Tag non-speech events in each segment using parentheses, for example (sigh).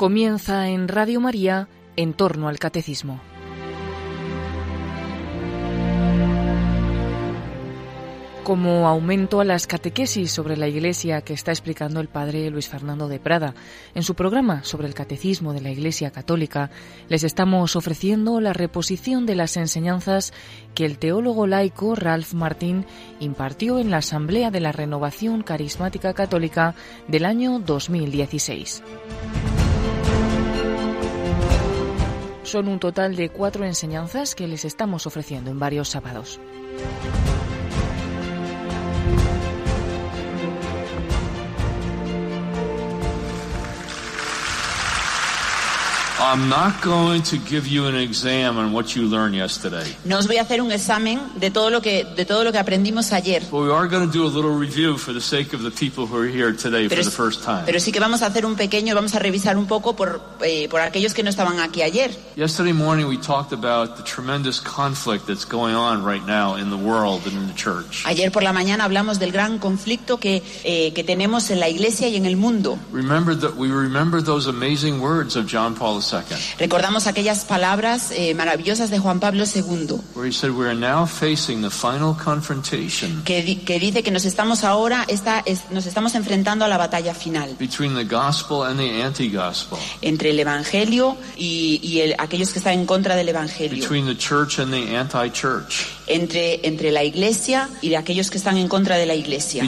Comienza en Radio María en torno al catecismo. como aumento a las catequesis sobre la Iglesia que está explicando el padre Luis Fernando de Prada. En su programa sobre el catecismo de la Iglesia Católica les estamos ofreciendo la reposición de las enseñanzas que el teólogo laico Ralph Martín impartió en la Asamblea de la Renovación Carismática Católica del año 2016. Son un total de cuatro enseñanzas que les estamos ofreciendo en varios sábados. No os voy a hacer un examen de todo lo que de todo lo que aprendimos ayer. Pero sí que vamos a hacer un pequeño, vamos a revisar un poco por eh, por aquellos que no estaban aquí ayer. Yesterday morning we talked about the tremendous conflict that's going on right now in the world and in the church. Ayer por la mañana hablamos del gran conflicto que eh, que tenemos en la iglesia y en el mundo. Remember that we remember those amazing words of John Paul II. Recordamos aquellas palabras eh, maravillosas de Juan Pablo II. Que, di que, dice que nos estamos ahora está, es, nos estamos enfrentando a la batalla final. Entre el evangelio y, y el, aquellos que están en contra del evangelio. Entre entre la iglesia y aquellos que están en contra de la iglesia.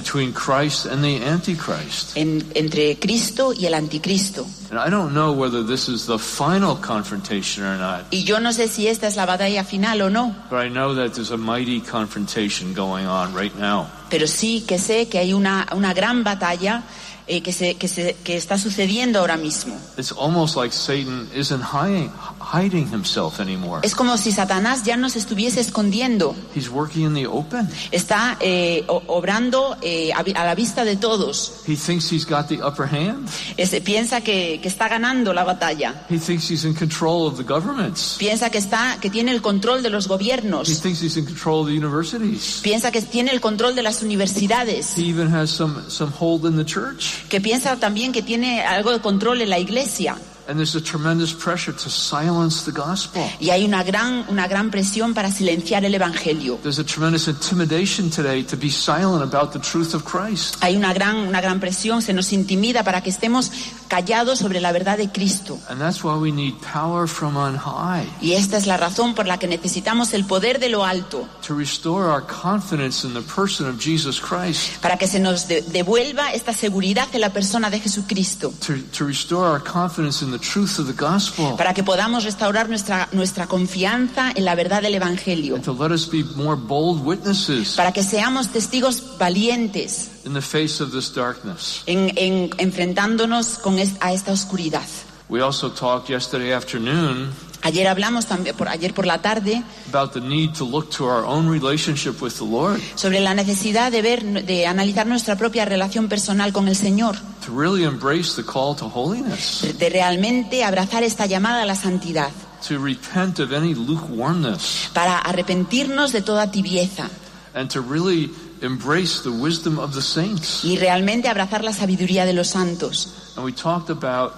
En, entre Cristo y el anticristo. And I don't know whether this is the final confrontation or not. Y yo no sé si esta es la batalla final o no. But I know that there's a mighty confrontation going on right now. Pero sí que sé que hay una una gran batalla eh, que, se, que, se, que está sucediendo ahora mismo. It's almost like Satan isn't hiding, hiding himself anymore. Es como si Satanás ya no se estuviese escondiendo. He's working in the open. Está eh, obrando eh, a, la vista de todos. He thinks he's got the upper hand. Es, piensa que, que, está ganando la batalla. He thinks he's in control of the governments. Piensa que está que tiene el control de los gobiernos. He thinks he's in control of the universities. Piensa que tiene el control de las universidades. He even has some some hold in the church que piensa también que tiene algo de control en la iglesia. And there's a tremendous pressure to silence the gospel. Y hay una gran una gran presión para silenciar el evangelio. There's a tremendous intimidation today to be silent about the truth of Christ. Hay una gran una gran presión, se nos intimida para que estemos callados sobre la verdad de Cristo. And that's why we need power from on high. Y esta es la razón por la que necesitamos el poder de lo alto. To restore our confidence in the person of Jesus Christ. Para que se nos de, devuelva esta seguridad en la persona de Jesucristo. To, to restore our confidence in Para que podamos restaurar nuestra nuestra confianza en la verdad del evangelio. Para que seamos testigos valientes. In the face of this darkness. En, en enfrentándonos con es, a esta oscuridad. We also talked yesterday afternoon Ayer hablamos también por ayer por la tarde about the need to look to our own relationship with the Lord. sobre la necesidad de ver de analizar nuestra propia relación personal con el Señor. To really embrace the call to holiness. De realmente abrazar esta llamada a la santidad. To repent of any lukewarmness. Para arrepentirnos de toda tibieza. And to really embrace the wisdom of the saints. Y realmente abrazar la sabiduría de los santos. And we talked about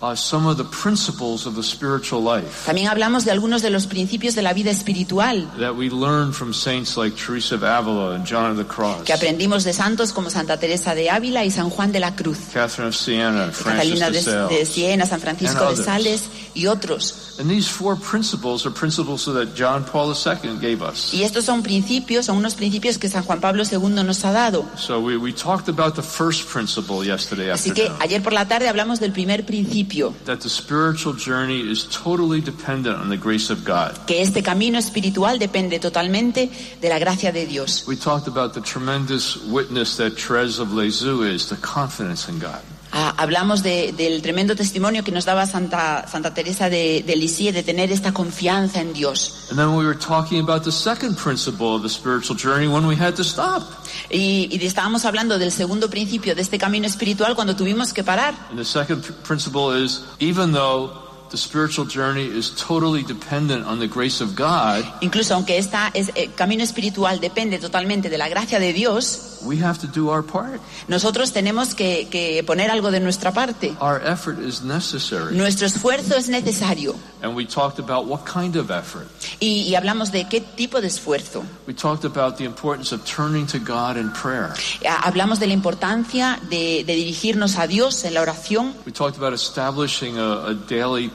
Uh, some of the principles of the spiritual life. También hablamos de algunos de los principios de la vida espiritual. That we learned from saints like Teresa of Avila and John of the Cross. Que aprendimos de santos como Santa Teresa de Ávila y San Juan de la Cruz. Catherine of Siena, Catalina de, de, Siena, San Francisco de Sales y otros. And these four principles are principles that John Paul II gave us. Y estos son principios, son unos principios que San Juan Pablo II nos ha dado. So we, we talked about the first principle yesterday Así que ayer por la tarde hablamos del primer principio. That the spiritual journey is totally dependent on the grace of God. Que este camino espiritual depende totalmente de la gracia de Dios. We talked about the tremendous witness that Therese of Lisieux is, the confidence in God. Ah, hablamos de, del tremendo testimonio que nos daba Santa, Santa Teresa de, de Lisieux de tener esta confianza en Dios. And then we were talking about the second principle of the spiritual journey when we had to stop. Y, y estábamos hablando del segundo principio de este camino espiritual cuando tuvimos que parar. And the second principle is even though the spiritual journey is totally dependent on the grace of God, Incluso aunque esta es, el camino espiritual depende totalmente de la gracia de Dios, we have to do our part. nosotros tenemos que, que poner algo de nuestra parte. Our effort is necessary. Nuestro esfuerzo es necesario. And we talked about what kind of effort. Y, y hablamos de qué tipo de esfuerzo. We talked about the importance of turning to God in prayer. Ha- Hablamos de la importancia de, de dirigirnos a Dios en la oración. We talked about establishing a, a daily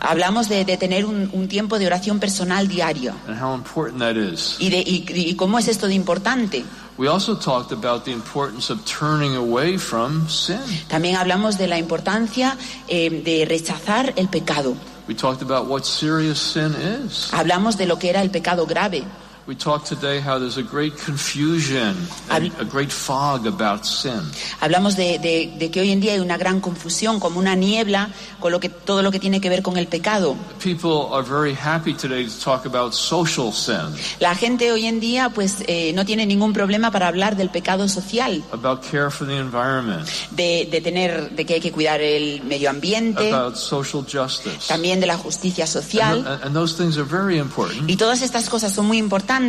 Hablamos de, de tener un, un tiempo de oración personal diario. and how important that is. Y, de, y, y cómo es esto de importante. We also talked about the importance of turning away from sin. También hablamos de la importancia eh, de rechazar el pecado. We talked about what serious sin is. Hablamos de lo que era el pecado grave. We talked today how there's a great confusion, and a great fog about sin. Hablamos de, de- de que hoy en día hay una gran confusión, como una niebla, con lo que, todo lo que tiene que ver con el pecado. People are very happy today to talk about social sin, La gente hoy en día pues eh, no tiene ningún problema para hablar del pecado social, about care for the environment, de, de tener, de que hay que cuidar el medio ambiente, about social justice. también de la justicia And, social. th- and those things are very important. Y todas estas cosas son muy importantes,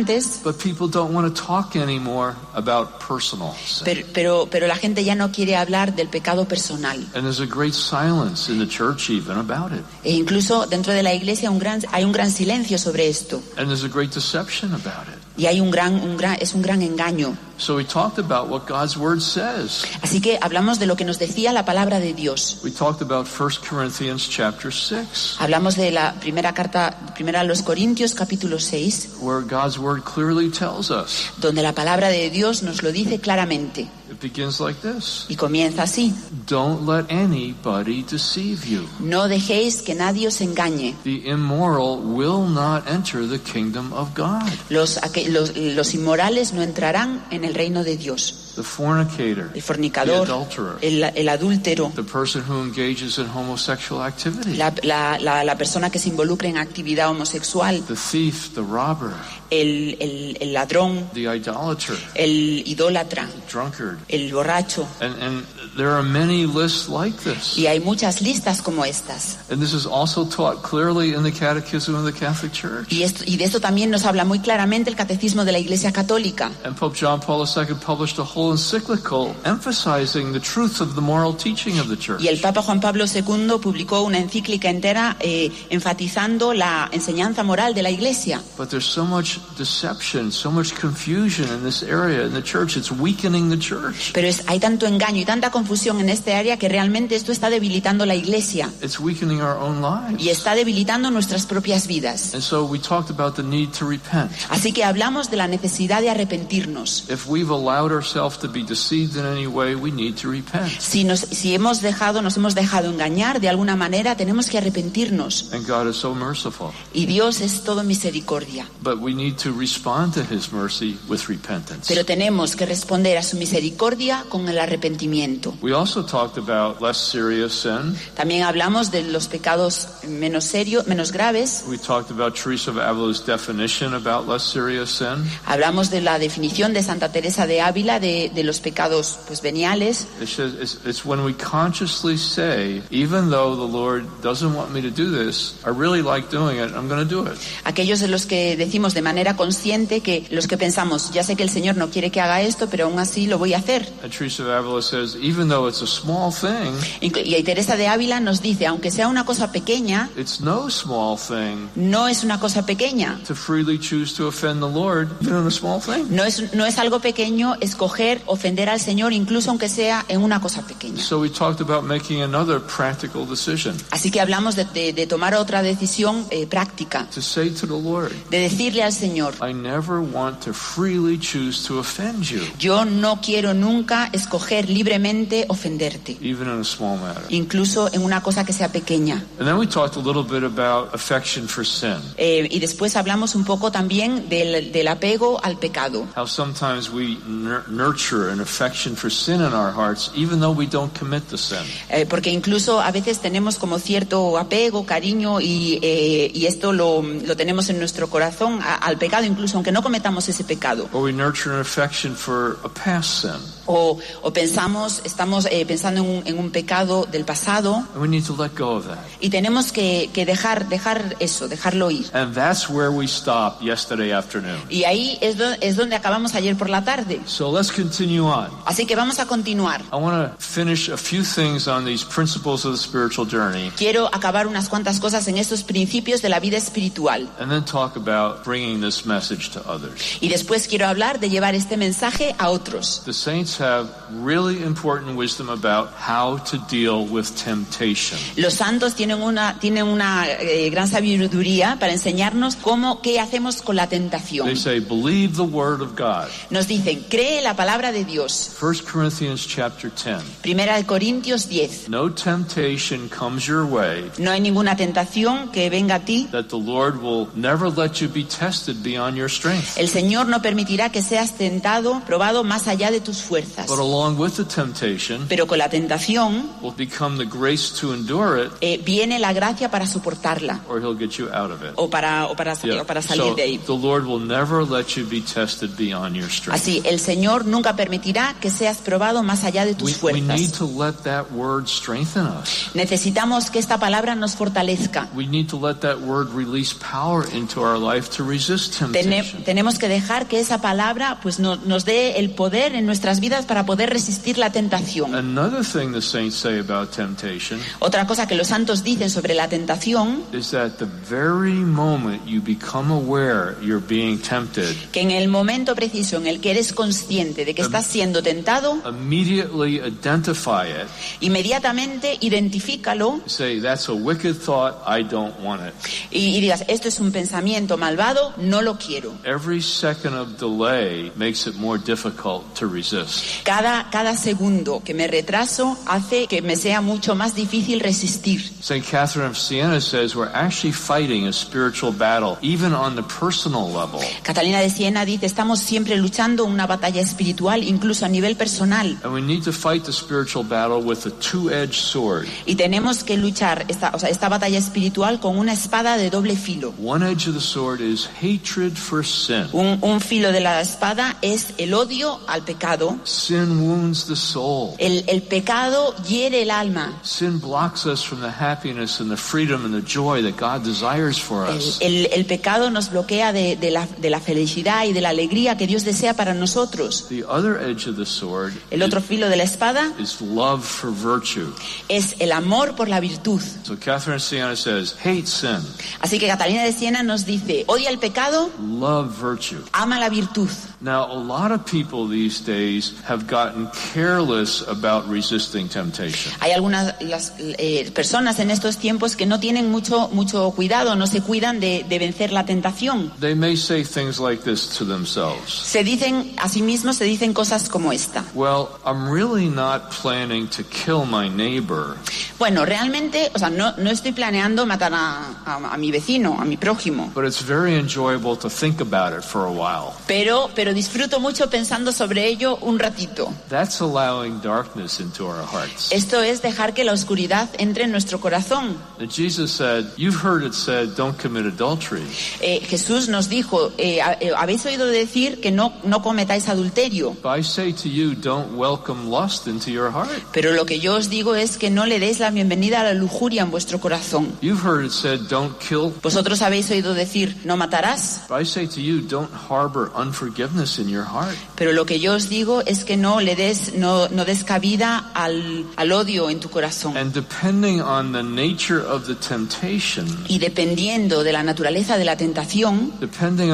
But people don't want to talk anymore about personal sin. pero, pero, pero la gente ya no quiere hablar del pecado personal. And there's a great silence in the church even about it. E incluso dentro de la iglesia un gran, hay un gran silencio sobre esto. And there's a great deception about it. Y hay un gran, un gran, es un gran engaño. So we talked about what God's word says. Así que hablamos de lo que nos decía la palabra de Dios. We talked about 1 Corinthians chapter 6, Hablamos de la primera carta, primera a los Corintios, capítulo 6, where God's word clearly tells us. donde la palabra de Dios nos lo dice claramente. Begins like this. Y comienza así. Don't let anybody deceive you. No dejéis que nadie os engañe. The immoral will not enter the kingdom of God. Los, los, los inmorales no entrarán en el reino de Dios. The fornicator, El the fornicador, adulterer, el, el adúltero, the person who engages in homosexual activity, la, la- la- la persona que se involucra en actividad homosexual, the thief, the robber, el, el- el ladrón, the idolater, el idólatra, the drunkard. el borracho. And, and there are many lists like this. Y hay muchas listas como estas. And this is also taught clearly in the Catechism of the Catholic Church. Y, esto- y de esto también nos habla muy claramente el Catecismo de la Iglesia Católica. And Pope John Paul II published a whole encyclical emphasizing the truth of the moral teaching of the Church. Y el Papa Juan Pablo II publicó una encíclica entera eh, enfatizando la enseñanza moral de la Iglesia. But there's so much deception, so much confusion in this area in the church. It's weakening the church. Pero es, hay tanto engaño y tanta confusión en este área que realmente esto está debilitando la Iglesia It's weakening our own lives. y está debilitando nuestras propias vidas. And so we talked about the need to repent. Así que hablamos de la necesidad de arrepentirnos. If we've allowed ourselves to be deceived in any way, we need to repent. Si, nos, si hemos dejado, nos hemos dejado engañar de alguna manera, tenemos que arrepentirnos. And God is so merciful. Y Dios es todo misericordia. But we need to respond to His mercy with repentance. Pero tenemos que responder a su misericordia con el arrepentimiento. We also talked about less serious sin. También hablamos de los pecados menos serios, menos graves. We talked about Teresa of Avila's definition about less serious sin. Hablamos de la definición de Santa Teresa de Ávila de, de los pecados pues veniales. It's, it's when we consciously say, even though the Lord doesn't want me to do this, I really like doing it, I'm going to do it. Aquellos de los que decimos de manera consciente que los que pensamos, ya sé que el Señor no quiere que haga esto, pero aún así lo voy a hacer. And Teresa of Avila says, even though it's a small thing, Y Teresa de Ávila nos dice, aunque sea una cosa pequeña, it's no small thing no es una cosa pequeña. to freely choose to offend the Lord, even in a small thing. No es, no es algo pequeño escoger ofender al Señor, incluso aunque sea en una cosa pequeña. So we talked about making another practical decision Así que hablamos de, de- de tomar otra decisión eh, práctica, to say to the Lord, de decirle al Señor, I never want to freely choose to offend you, yo no quiero nunca escoger libremente ofenderte, even in a small matter. incluso en una cosa que sea pequeña. And then we talked a little bit about affection for sin. Eh, y después hablamos un poco también del, del apego al pecado. How sometimes we nur- nurture an affection for sin in our hearts, even though we don't commit the sin. Eh, porque incluso a veces tenemos como cierto apego, cariño y, eh, y esto lo, lo tenemos en nuestro corazón a- al pecado, incluso aunque no cometamos ese pecado. Or we nurture an affection for a past sin. O, o pensamos, estamos estamos eh, pensando en un, en un pecado del pasado and we need to let go of that. y tenemos que, que dejar, dejar eso, dejarlo ir. And that's where we stopped yesterday afternoon. Y ahí es, do- es donde acabamos ayer por la tarde. So let's continue on. Así que vamos a continuar. I want to finish a few things on these principles of the spiritual journey Quiero acabar unas cuantas cosas en estos principios de la vida espiritual. and then talk about bringing this message to others. Y después quiero hablar de llevar este mensaje a otros. The saints have really important wisdom about how to deal with temptation. Los santos tienen una, tienen una eh, gran sabiduría para enseñarnos cómo, qué hacemos con la tentación. They say, believe the word of God. Nos dicen, cree la palabra de Dios. 1 Corinthians chapter 10. Primera de Corintios 10. No temptation comes your way No hay ninguna tentación que venga a ti. that the Lord will never let you be tested beyond your strength. El Señor no permitirá que seas tentado, probado más allá de tus fuerzas. But along with the temptation Pero con la tentación will become the grace to endure it eh, viene la gracia para soportarla or he'll get you out of it. o para, o para, Yeah. o para salir So de ahí. the Lord will never let you be tested beyond your strength. Así, el Señor nunca permitirá que seas probado más allá de tus We, we need fuerzas. to let that word strengthen us. Necesitamos que esta palabra nos fortalezca. We need to let that word release power into our life to resist Tene- temptation. tenemos que dejar que esa palabra pues, no- nos dé el poder en nuestras vidas para poder resistir la tentación. Another thing the saints say about temptation Otra cosa que los santos dicen sobre la tentación, is that the very moment you become aware you're being tempted, que en el momento preciso en el que eres consciente de que estás siendo tentado, immediately identify it. inmediatamente identifícalo Say, that's a wicked thought, I don't want it. y, y digas, esto es un pensamiento malvado, no lo quiero. Every second of delay makes it more difficult to resist. Cada, cada segundo que me retraso hace que me sea mucho más difícil resistir. St. Catherine of Siena says we're actually fighting a spiritual battle, even on the personal level. Catalina de Siena dice, estamos siempre luchando una batalla espiritual, incluso a nivel personal. And we need to fight the spiritual battle with a two-edged sword. Y tenemos que luchar esta, o sea, esta batalla espiritual con una espada de doble filo. One edge of the sword is hatred for sin. Un, un filo de la espada es el odio al pecado. Sin wounds the soul. El, el pecado hiere el alma. Sin blocks us from the happiness and the freedom and the joy that God desires for El, us. el- el pecado nos bloquea de, de la, de la felicidad y de la alegría que Dios desea para nosotros. The other edge of the sword El otro filo de la espada is love for virtue. es el amor por la virtud. So Catherine of Siena says, hate sin, Así que Catalina de Siena nos dice, odia el pecado, love virtue. ama la virtud. Now, a lot of people these days have gotten careless about resisting temptation. Hay algunas las, eh, personas en estos tiempos que no tienen mucho, mucho cuidado, no se cuidan de, de vencer la tentación. They may say things like this to themselves. Se dicen, a sí mismos se dicen cosas como esta. Well, I'm really not planning to kill my neighbor, Bueno, realmente, o sea, no, no estoy planeando matar a, a- a mi vecino, a mi prójimo, but it's very enjoyable to think about it for a while. pero, pero disfruto mucho pensando sobre ello un ratito. That's allowing darkness into our hearts. Esto es dejar que la oscuridad entre en nuestro corazón. And Jesus said, You've heard it said, don't commit adultery. Eh, Jesús nos dijo, eh, eh, habéis oído decir que no, no cometáis adulterio, But I say to you, don't welcome lust into your heart. pero lo que yo os digo es que no le deis la bienvenida a la lujuria en vuestro corazón. You've heard it said, don't kill. Vosotros habéis oído decir, no matarás, I say to you, don't harbor unforgiveness in your heart. pero lo que yo os digo es que no le des, no, no des cabida al, al odio en tu corazón. And depending on the nature of the temptation, Y dependiendo de la naturaleza de la tentación, depending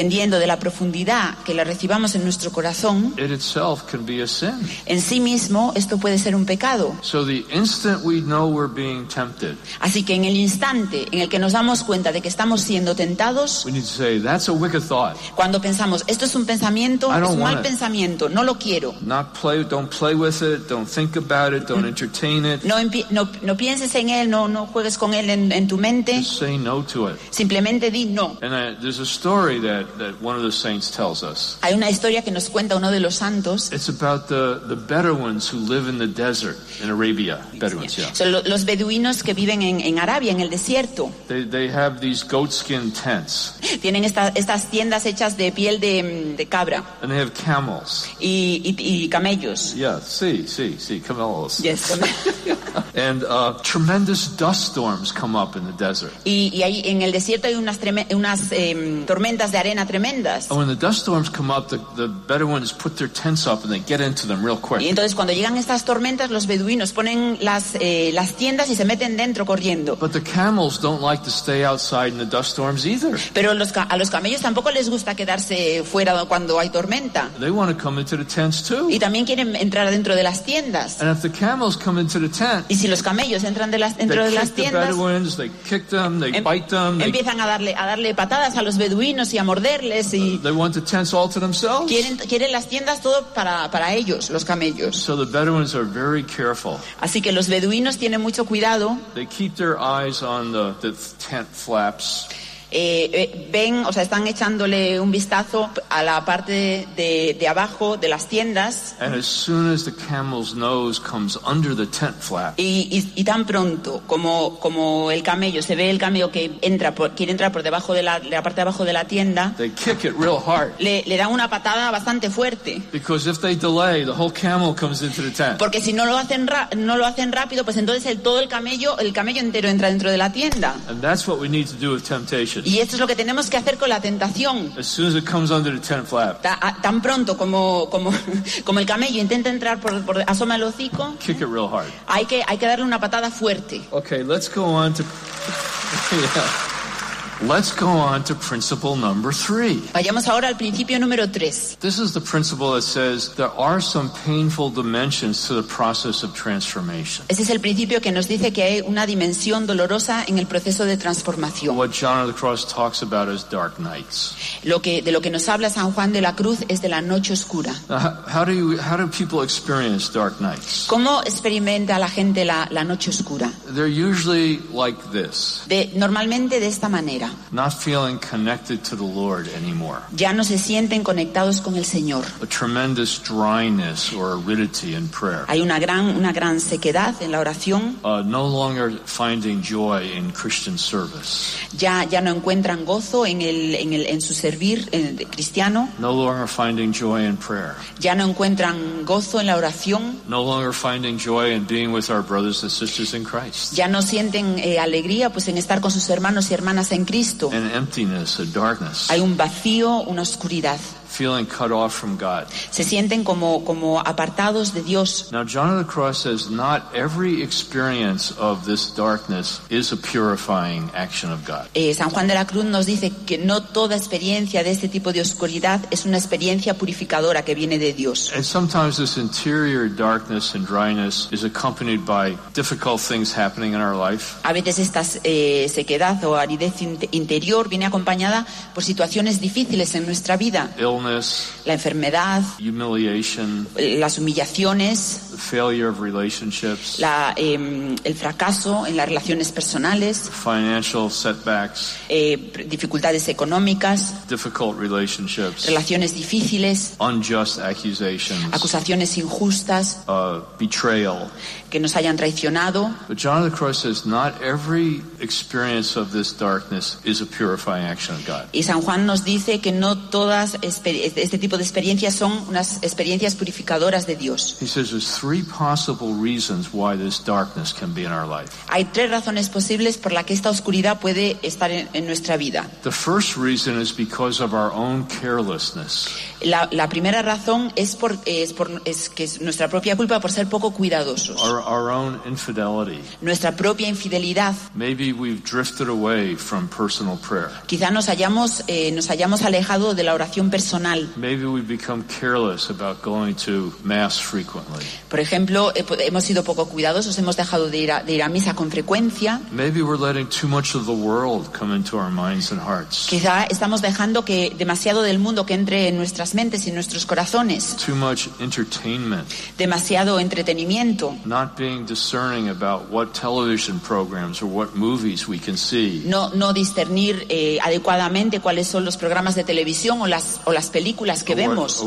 dependiendo de la profundidad que la recibamos en nuestro corazón, it itself can be a sin. en sí mismo esto puede ser un pecado. So the instant we know we're being tempted, Así que en el instante en el que nos damos cuenta de que estamos siendo tentados, we need to say, that's a wicked thought. cuando pensamos, esto es un pensamiento, es un mal pensamiento, no lo quiero. It. No, pienses en él, no, no juegues con él en, en tu mente, simplemente di no. That, that one of the saints tells us. Hay una historia que nos cuenta uno de los santos It's about the, the Bedouins who live in the desert in Arabia. Bedouins, yeah. Lo- los beduinos que viven en, en Arabia, en el desierto. They, they have these goatskin tents, Tienen esta- estas tiendas hechas de piel de, de cabra and they have camels. y, y- y camellos. Yeah, see, see, see, camels. Yes. (laughs) And uh, tremendous dust storms come up in the desert. Y, y ahí en el desierto hay unas, treme- unas em, tormentas de arena tremendas. And when the dust storms come up, the, the Bedouins put their tents up and they get into them real Y entonces cuando llegan estas tormentas, los beduinos ponen las, eh, las tiendas y se meten dentro corriendo. But the camels don't like to stay outside in the dust storms either. Pero los a los camellos tampoco les gusta quedarse fuera cuando hay tormenta. They want to come into the tents too. Y también quieren entrar dentro de las tiendas. And if the camels come into the tent, Y si los camellos entran de las, dentro de they las kick the tiendas, Bedouins, they kick them, they em- bite them, they, empiezan a darle, a darle patadas a los beduinos y a morderles y they want the tents all to themselves. quieren, quieren las tiendas todo para, para ellos, los camellos. So the Bedouins are very careful. Así que los beduinos tienen mucho cuidado, They keep their eyes on the, the tent flaps. Eh, eh, ven, o sea, están echándole un vistazo a la parte de, de abajo de las tiendas And as soon as the camel's nose comes under the tent flap, y, y- y tan pronto como, como el camello, se ve el camello que entra por, quiere entrar por debajo de la, de la parte de abajo de la tienda, they kick it real hard. le, le dan una patada bastante fuerte. Because if they delay, the whole camel comes into the tent. Porque si no lo hacen ra- no lo hacen rápido, pues entonces el, todo el camello, el camello entero entra dentro de la tienda. And that's what we need to do with temptation. Y esto es lo que tenemos que hacer con la tentación. As soon as it comes under the tent flap, Ta- a- tan pronto como, como, (laughs) como el camello intenta entrar por, por asoma el hocico, kick it real hard. hay que, hay que darle una patada fuerte. Okay, let's go on to. (laughs) Yeah. Let's go on to principle number three. Vayamos ahora al principio número 3. This is the principle that says there are some painful dimensions to the process of transformation. Ese es el principio que nos dice que hay una dimensión dolorosa en el proceso de transformación. What John of the Cross talks about as dark nights. Lo que, de lo que nos habla San Juan de la Cruz es de la noche oscura. Now, how do you, how do people experience dark nights? ¿Cómo experimenta la gente la, la noche oscura? They're usually like this, De, normalmente de esta manera. Not feeling connected to the Lord anymore. Ya no se sienten conectados con el Señor. A tremendous dryness or aridity in prayer. Hay una gran, una gran sequedad en la oración. Uh, no longer finding joy in Christian service. Ya, ya no encuentran gozo en, el, en, el, en su servir eh, de cristiano. No longer finding joy in prayer. Ya no encuentran gozo en la oración. No longer finding joy in being with our brothers and sisters in Christ. Ya no sienten eh, alegría pues en estar con sus hermanos y hermanas en Cristo. An emptiness, a darkness. Hay un vacío, una oscuridad. Feeling cut off from God. Se sienten como, como apartados de Dios. Now, John of the Cross says not every experience of this darkness is a purifying action of God. Eh, San Juan de la Cruz nos dice que no toda experiencia de este tipo de oscuridad es una experiencia purificadora que viene de Dios. And sometimes this interior darkness and dryness is accompanied by difficult things happening in our life. A veces esta eh, sequedad o aridez in- interior viene acompañada por situaciones difíciles en nuestra vida. Illness, La enfermedad, humiliation, las humillaciones, the failure of relationships, la, eh, el fracaso en las relaciones personales, financial setbacks, eh, dificultades económicas, difficult relationships, relaciones difíciles, unjust accusations, acusaciones injustas, uh, betrayal. que nos hayan traicionado. But John of the Cross says not every experience of this darkness is a purifying action of God. Y San Juan nos dice que no todas este tipo de experiencias son unas experiencias purificadoras de Dios. He says there's three possible reasons why this darkness can be in our life. Hay tres razones posibles por las que esta oscuridad puede estar en, en nuestra vida. The first reason is because of our own carelessness. La, la primera razón es, por, es, por, es que es nuestra propia culpa por ser poco cuidadosos, our, our own infidelity. nuestra propia infidelidad. Maybe we've drifted away from personal prayer. Quizá nos hayamos, eh, nos hayamos alejado de la oración personal. Maybe we've become careless about going to Mass frequently. Por ejemplo, hemos sido poco cuidadosos, hemos dejado de ir, a, de ir a misa con frecuencia. Maybe we're letting too much of the world come into our minds and hearts. Quizá estamos dejando que demasiado del mundo que entre en nuestras mentes y nuestros corazones, too much entertainment, demasiado entretenimiento, not being discerning about what television programs or what movies we can see. no, no discernir eh, adecuadamente cuáles son los programas de televisión o las, o las películas que vemos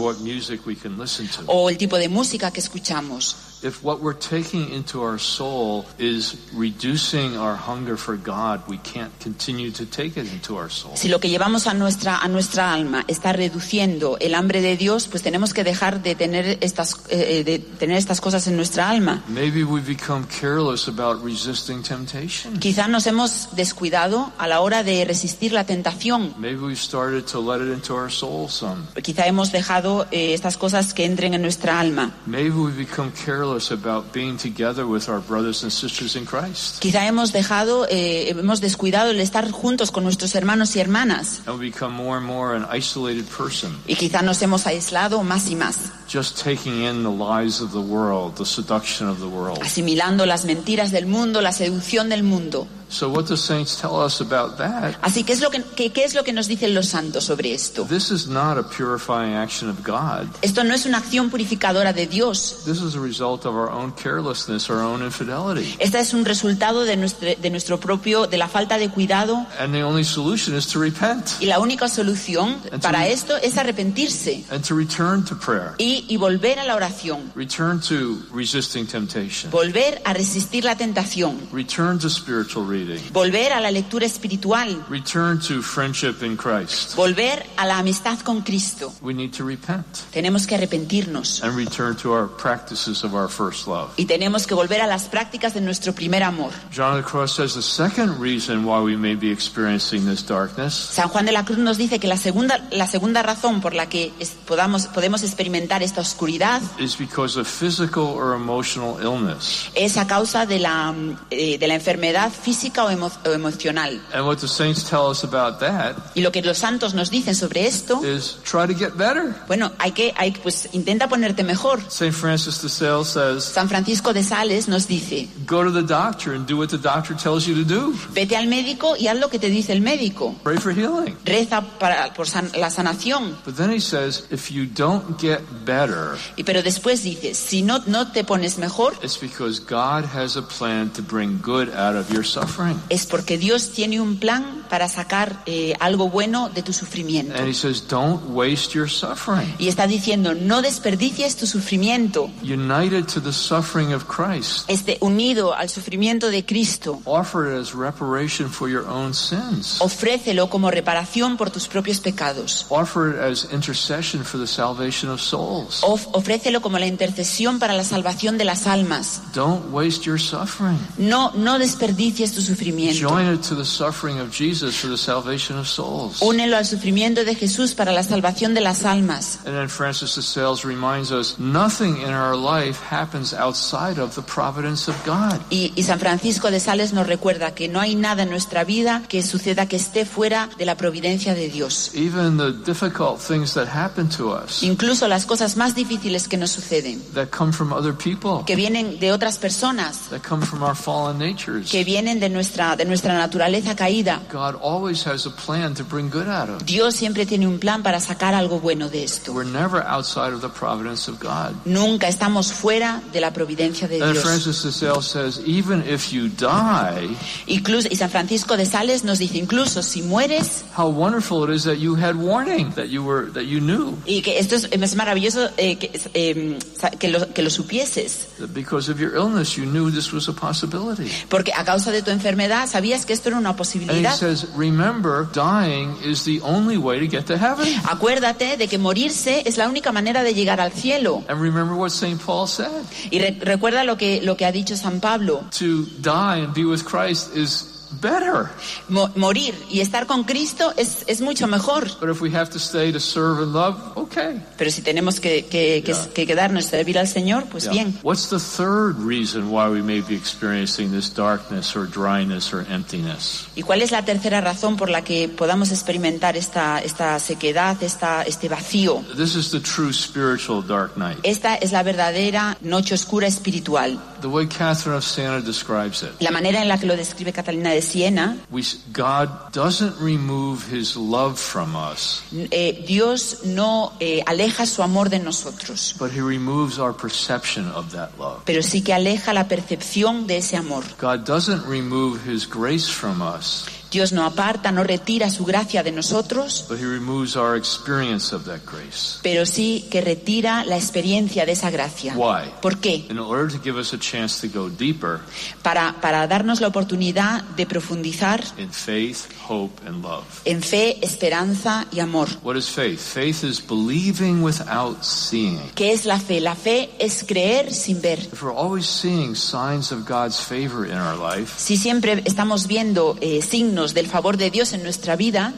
o el tipo de música que escuchamos. If what we're taking into our soul is reducing our hunger for God, we can't continue to take it into our soul. Si lo que llevamos a nuestra, a nuestra alma está reduciendo el hambre de Dios, pues tenemos que dejar de tener estas, eh, eh, de tener estas cosas en nuestra alma. Maybe we become careless about resisting temptation. Quizá nos hemos descuidado a la hora de resistir la tentación. Maybe we've started to let it into our soul some. Quizá hemos dejado eh, estas cosas que entren en nuestra alma. Maybe we become careless about being together with our brothers and sisters in Christ. Quizá hemos dejado, eh, hemos descuidado el estar juntos con nuestros hermanos y hermanas. And we become more and more an isolated person, Y quizá nos hemos aislado más y más, just taking in the lies of the world, the seduction of the world. asimilando las mentiras del mundo, la seducción del mundo. So what the saints tell us about that, Así que, es lo que, que- ¿qué es lo que nos dicen los santos sobre esto? this is not a purifying action of God. Esto no es una acción purificadora de Dios. This is a result of our own carelessness, our own infidelity. Esta es un resultado de nuestro, de nuestro propio, de la falta de cuidado. And the only solution is to repent Y la única solución para esto es arrepentirse and to return to prayer. y, y volver a la oración. Return to resisting temptation. Volver a resistir la tentación. Return to spiritual reading. Volver a la lectura espiritual. Return to friendship in Christ. Volver a la amistad con Cristo. We need to repent Tenemos que arrepentirnos. and return to our practices of our first love. Y tenemos que volver a las prácticas de nuestro primer amor. John of the Cross says the second reason why we may be experiencing this darkness San Juan de la Cruz nos dice que la segunda, la segunda razón por la que es- podamos, podemos experimentar esta oscuridad is because of physical or emotional illness. es a causa de la, eh, de la enfermedad física o, emo- o emocional. And what the saints tell us about that Y lo que los santos nos dicen sobre esto, is try to get better. bueno, hay que, hay, pues intenta ponerte mejor. Francis de Sales says, San Francisco de Sales nos dice, go to the doctor and do what the doctor tells you to do. vete al médico y haz lo que te dice el médico. Pray for healing. Reza para, por san- la sanación. But then he says, if you don't get better, Y pero después dice, si no, no te pones mejor, it's because God has a plan to bring good out of your suffering. Es porque Dios tiene un plan para sacar eh, algo bueno de tu sufrimiento. And he says, don't waste your suffering. Y está diciendo, no desperdicies tu sufrimiento. United to the suffering of Christ. Esté unido al sufrimiento de Cristo. Offer it as reparation for your own sins. Ofrécelo como reparación por tus propios pecados. Offer it as intercession for the salvation of souls. Of- ofrécelo como la intercesión para la salvación de las almas. Don't waste your suffering. No, no desperdicies tu sufrimiento. Join it to the suffering of Jesus for the salvation of souls. Únelo al sufrimiento de Jesús para la salvación de las almas. And then Francis de Sales reminds us nothing in our life happens outside of the providence of God. Y, y San Francisco de Sales nos recuerda que no hay nada en nuestra vida que suceda que esté fuera de la providencia de Dios. Even the difficult things that happen to us Incluso las cosas más difíciles que nos suceden, that come from other people, que vienen de otras personas, that come from our fallen natures. que vienen de nuestra, de nuestra naturaleza caída. God always has a plan to bring good out of. Dios siempre tiene un plan para sacar algo bueno de esto. We're never outside of the providence of God. Nunca estamos fuera de la providencia de Dios. Francis de Sales says, even if you die, Incluso, y San Francisco de Sales nos dice, incluso si mueres, how wonderful it is that you had warning, that you were, that you knew, y que esto es, es maravilloso eh, que, eh, que lo, que lo supieses, that because of your illness, you knew this was a possibility. porque a causa de tu enfermedad sabías que esto era una posibilidad. says, remember, dying is the only way to get to heaven. Acuérdate de que morirse es la única manera de llegar al cielo. And remember what St. Paul said. Y re- recuerda lo que, lo que ha dicho San Pablo. To die and be with Christ is better. Mo- morir y estar con Cristo es, es mucho mejor. But if we have to stay to serve and love, okay. Pero si tenemos que, que- que- que quedarnos a servir al Señor, pues Yeah. bien. What's the third reason why we may be experiencing this darkness or dryness or emptiness? ¿Y cuál es la tercera razón por la que podamos experimentar esta, esta sequedad, esta, este vacío? This is the true spiritual dark night. Esta es la verdadera noche oscura espiritual. The way Catherine of Siena describes it. La manera en la que lo describe Catalina de Siena, We, God doesn't remove his love from us eh, Dios no eh, aleja su amor de nosotros, but He removes our perception of that love. pero sí que aleja la percepción de ese amor. God doesn't remove His grace from us, Dios no aparta, no retira su gracia de nosotros, but He removes our experience of that grace. pero sí que retira la experiencia de esa gracia. Why? ¿Por qué? In order to give us a chance to go deeper Para, para darnos la oportunidad de profundizar in faith, hope, and love. en fe, esperanza y amor. What is faith? Faith is believing without seeing. ¿Qué es la fe? La fe es creer sin ver. If we're always seeing signs of God's favor in our life, Si siempre estamos viendo eh, signos del favor de Dios en nuestra vida,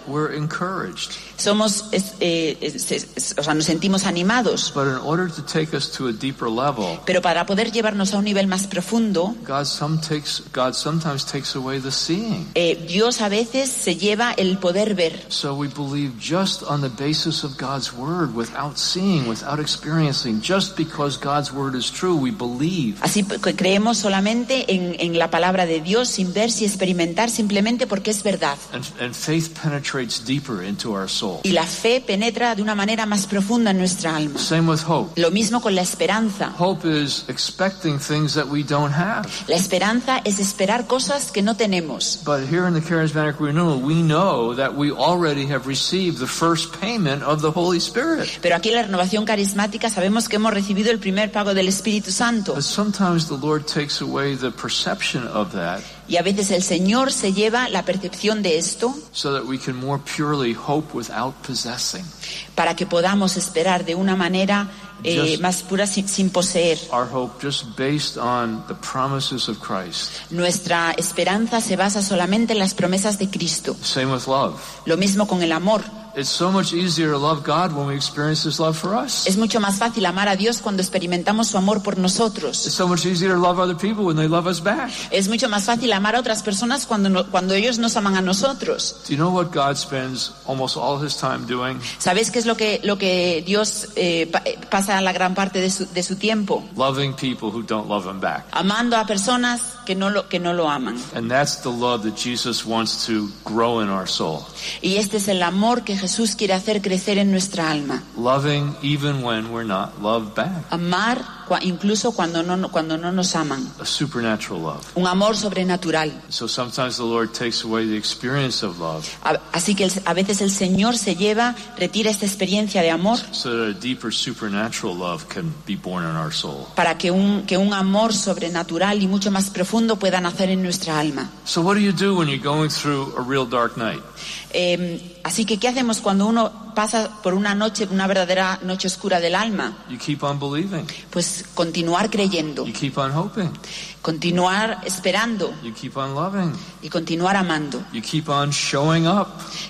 somos, eh, es- o sea, nos sentimos animados. But in order to take us to a deeper level, Pero para poder llevarnos a un nivel más profundo, God, some takes, God sometimes takes away the seeing. eh, Dios a veces se lleva el poder ver. So we believe just on the basis of God's word, without seeing, without experiencing. Just because God's word is true, we believe. Así que creemos solamente en, en la palabra de Dios sin ver y experimentar simplemente porque es verdad. And, and faith penetrates deeper into our soul. Y la fe penetra de una manera más profunda en nuestra alma. Same with hope. Lo mismo con la esperanza. Hope is expecting things that we don't have. La esperanza es esperar cosas que no tenemos. But here in the charismatic renewal, we know that we already have received the first payment of the Holy Spirit. Pero aquí en la renovación carismática sabemos que hemos recibido el primer pago del Espíritu Santo. But sometimes the Lord takes away the perception of that Y a veces el Señor se lleva la percepción de esto so that we can more purely hope without possessing. para que podamos esperar de una manera eh, más pura sin, sin poseer. Our hope just based on the promises of Christ. Nuestra esperanza se basa solamente en las promesas de Cristo. Same with love. Lo mismo con el amor. It's so much easier to love God when we experience His love for us. Es mucho más fácil amar a Dios cuando experimentamos su amor por nosotros. It's so much easier to love other people when they love us back. Es mucho más fácil amar a otras personas cuando, no- cuando ellos nos aman a nosotros. Do you know what God spends almost all His time doing? ¿Sabéis qué es lo que, lo que Dios eh, pa- eh, pasa la gran parte de su, de su tiempo? Loving people who don't love Him back. Amando a personas que no, lo, que no lo aman. And that's the love that Jesus wants to grow in our soul. Y este es el amor que Jesús quiere hacer crecer en nuestra alma. Loving even when we're not loved back. Amar incluso cuando no, cuando no nos aman. A supernatural love. Un amor sobrenatural. So sometimes the Lord takes away the experience of love A- Así que a veces el Señor se lleva, retira esta experiencia de amor so that a deeper supernatural love can be born in our soul. para que un, que un amor sobrenatural y mucho más profundo pueda nacer en nuestra alma. So what do you do when you're going through a real dark night? Eh, así que, ¿qué hacemos cuando uno pasa por una noche, una verdadera noche oscura del alma? You keep on believing. Pues continuar creyendo, Continuar esperando You keep on loving. y continuar amando, You keep on showing up.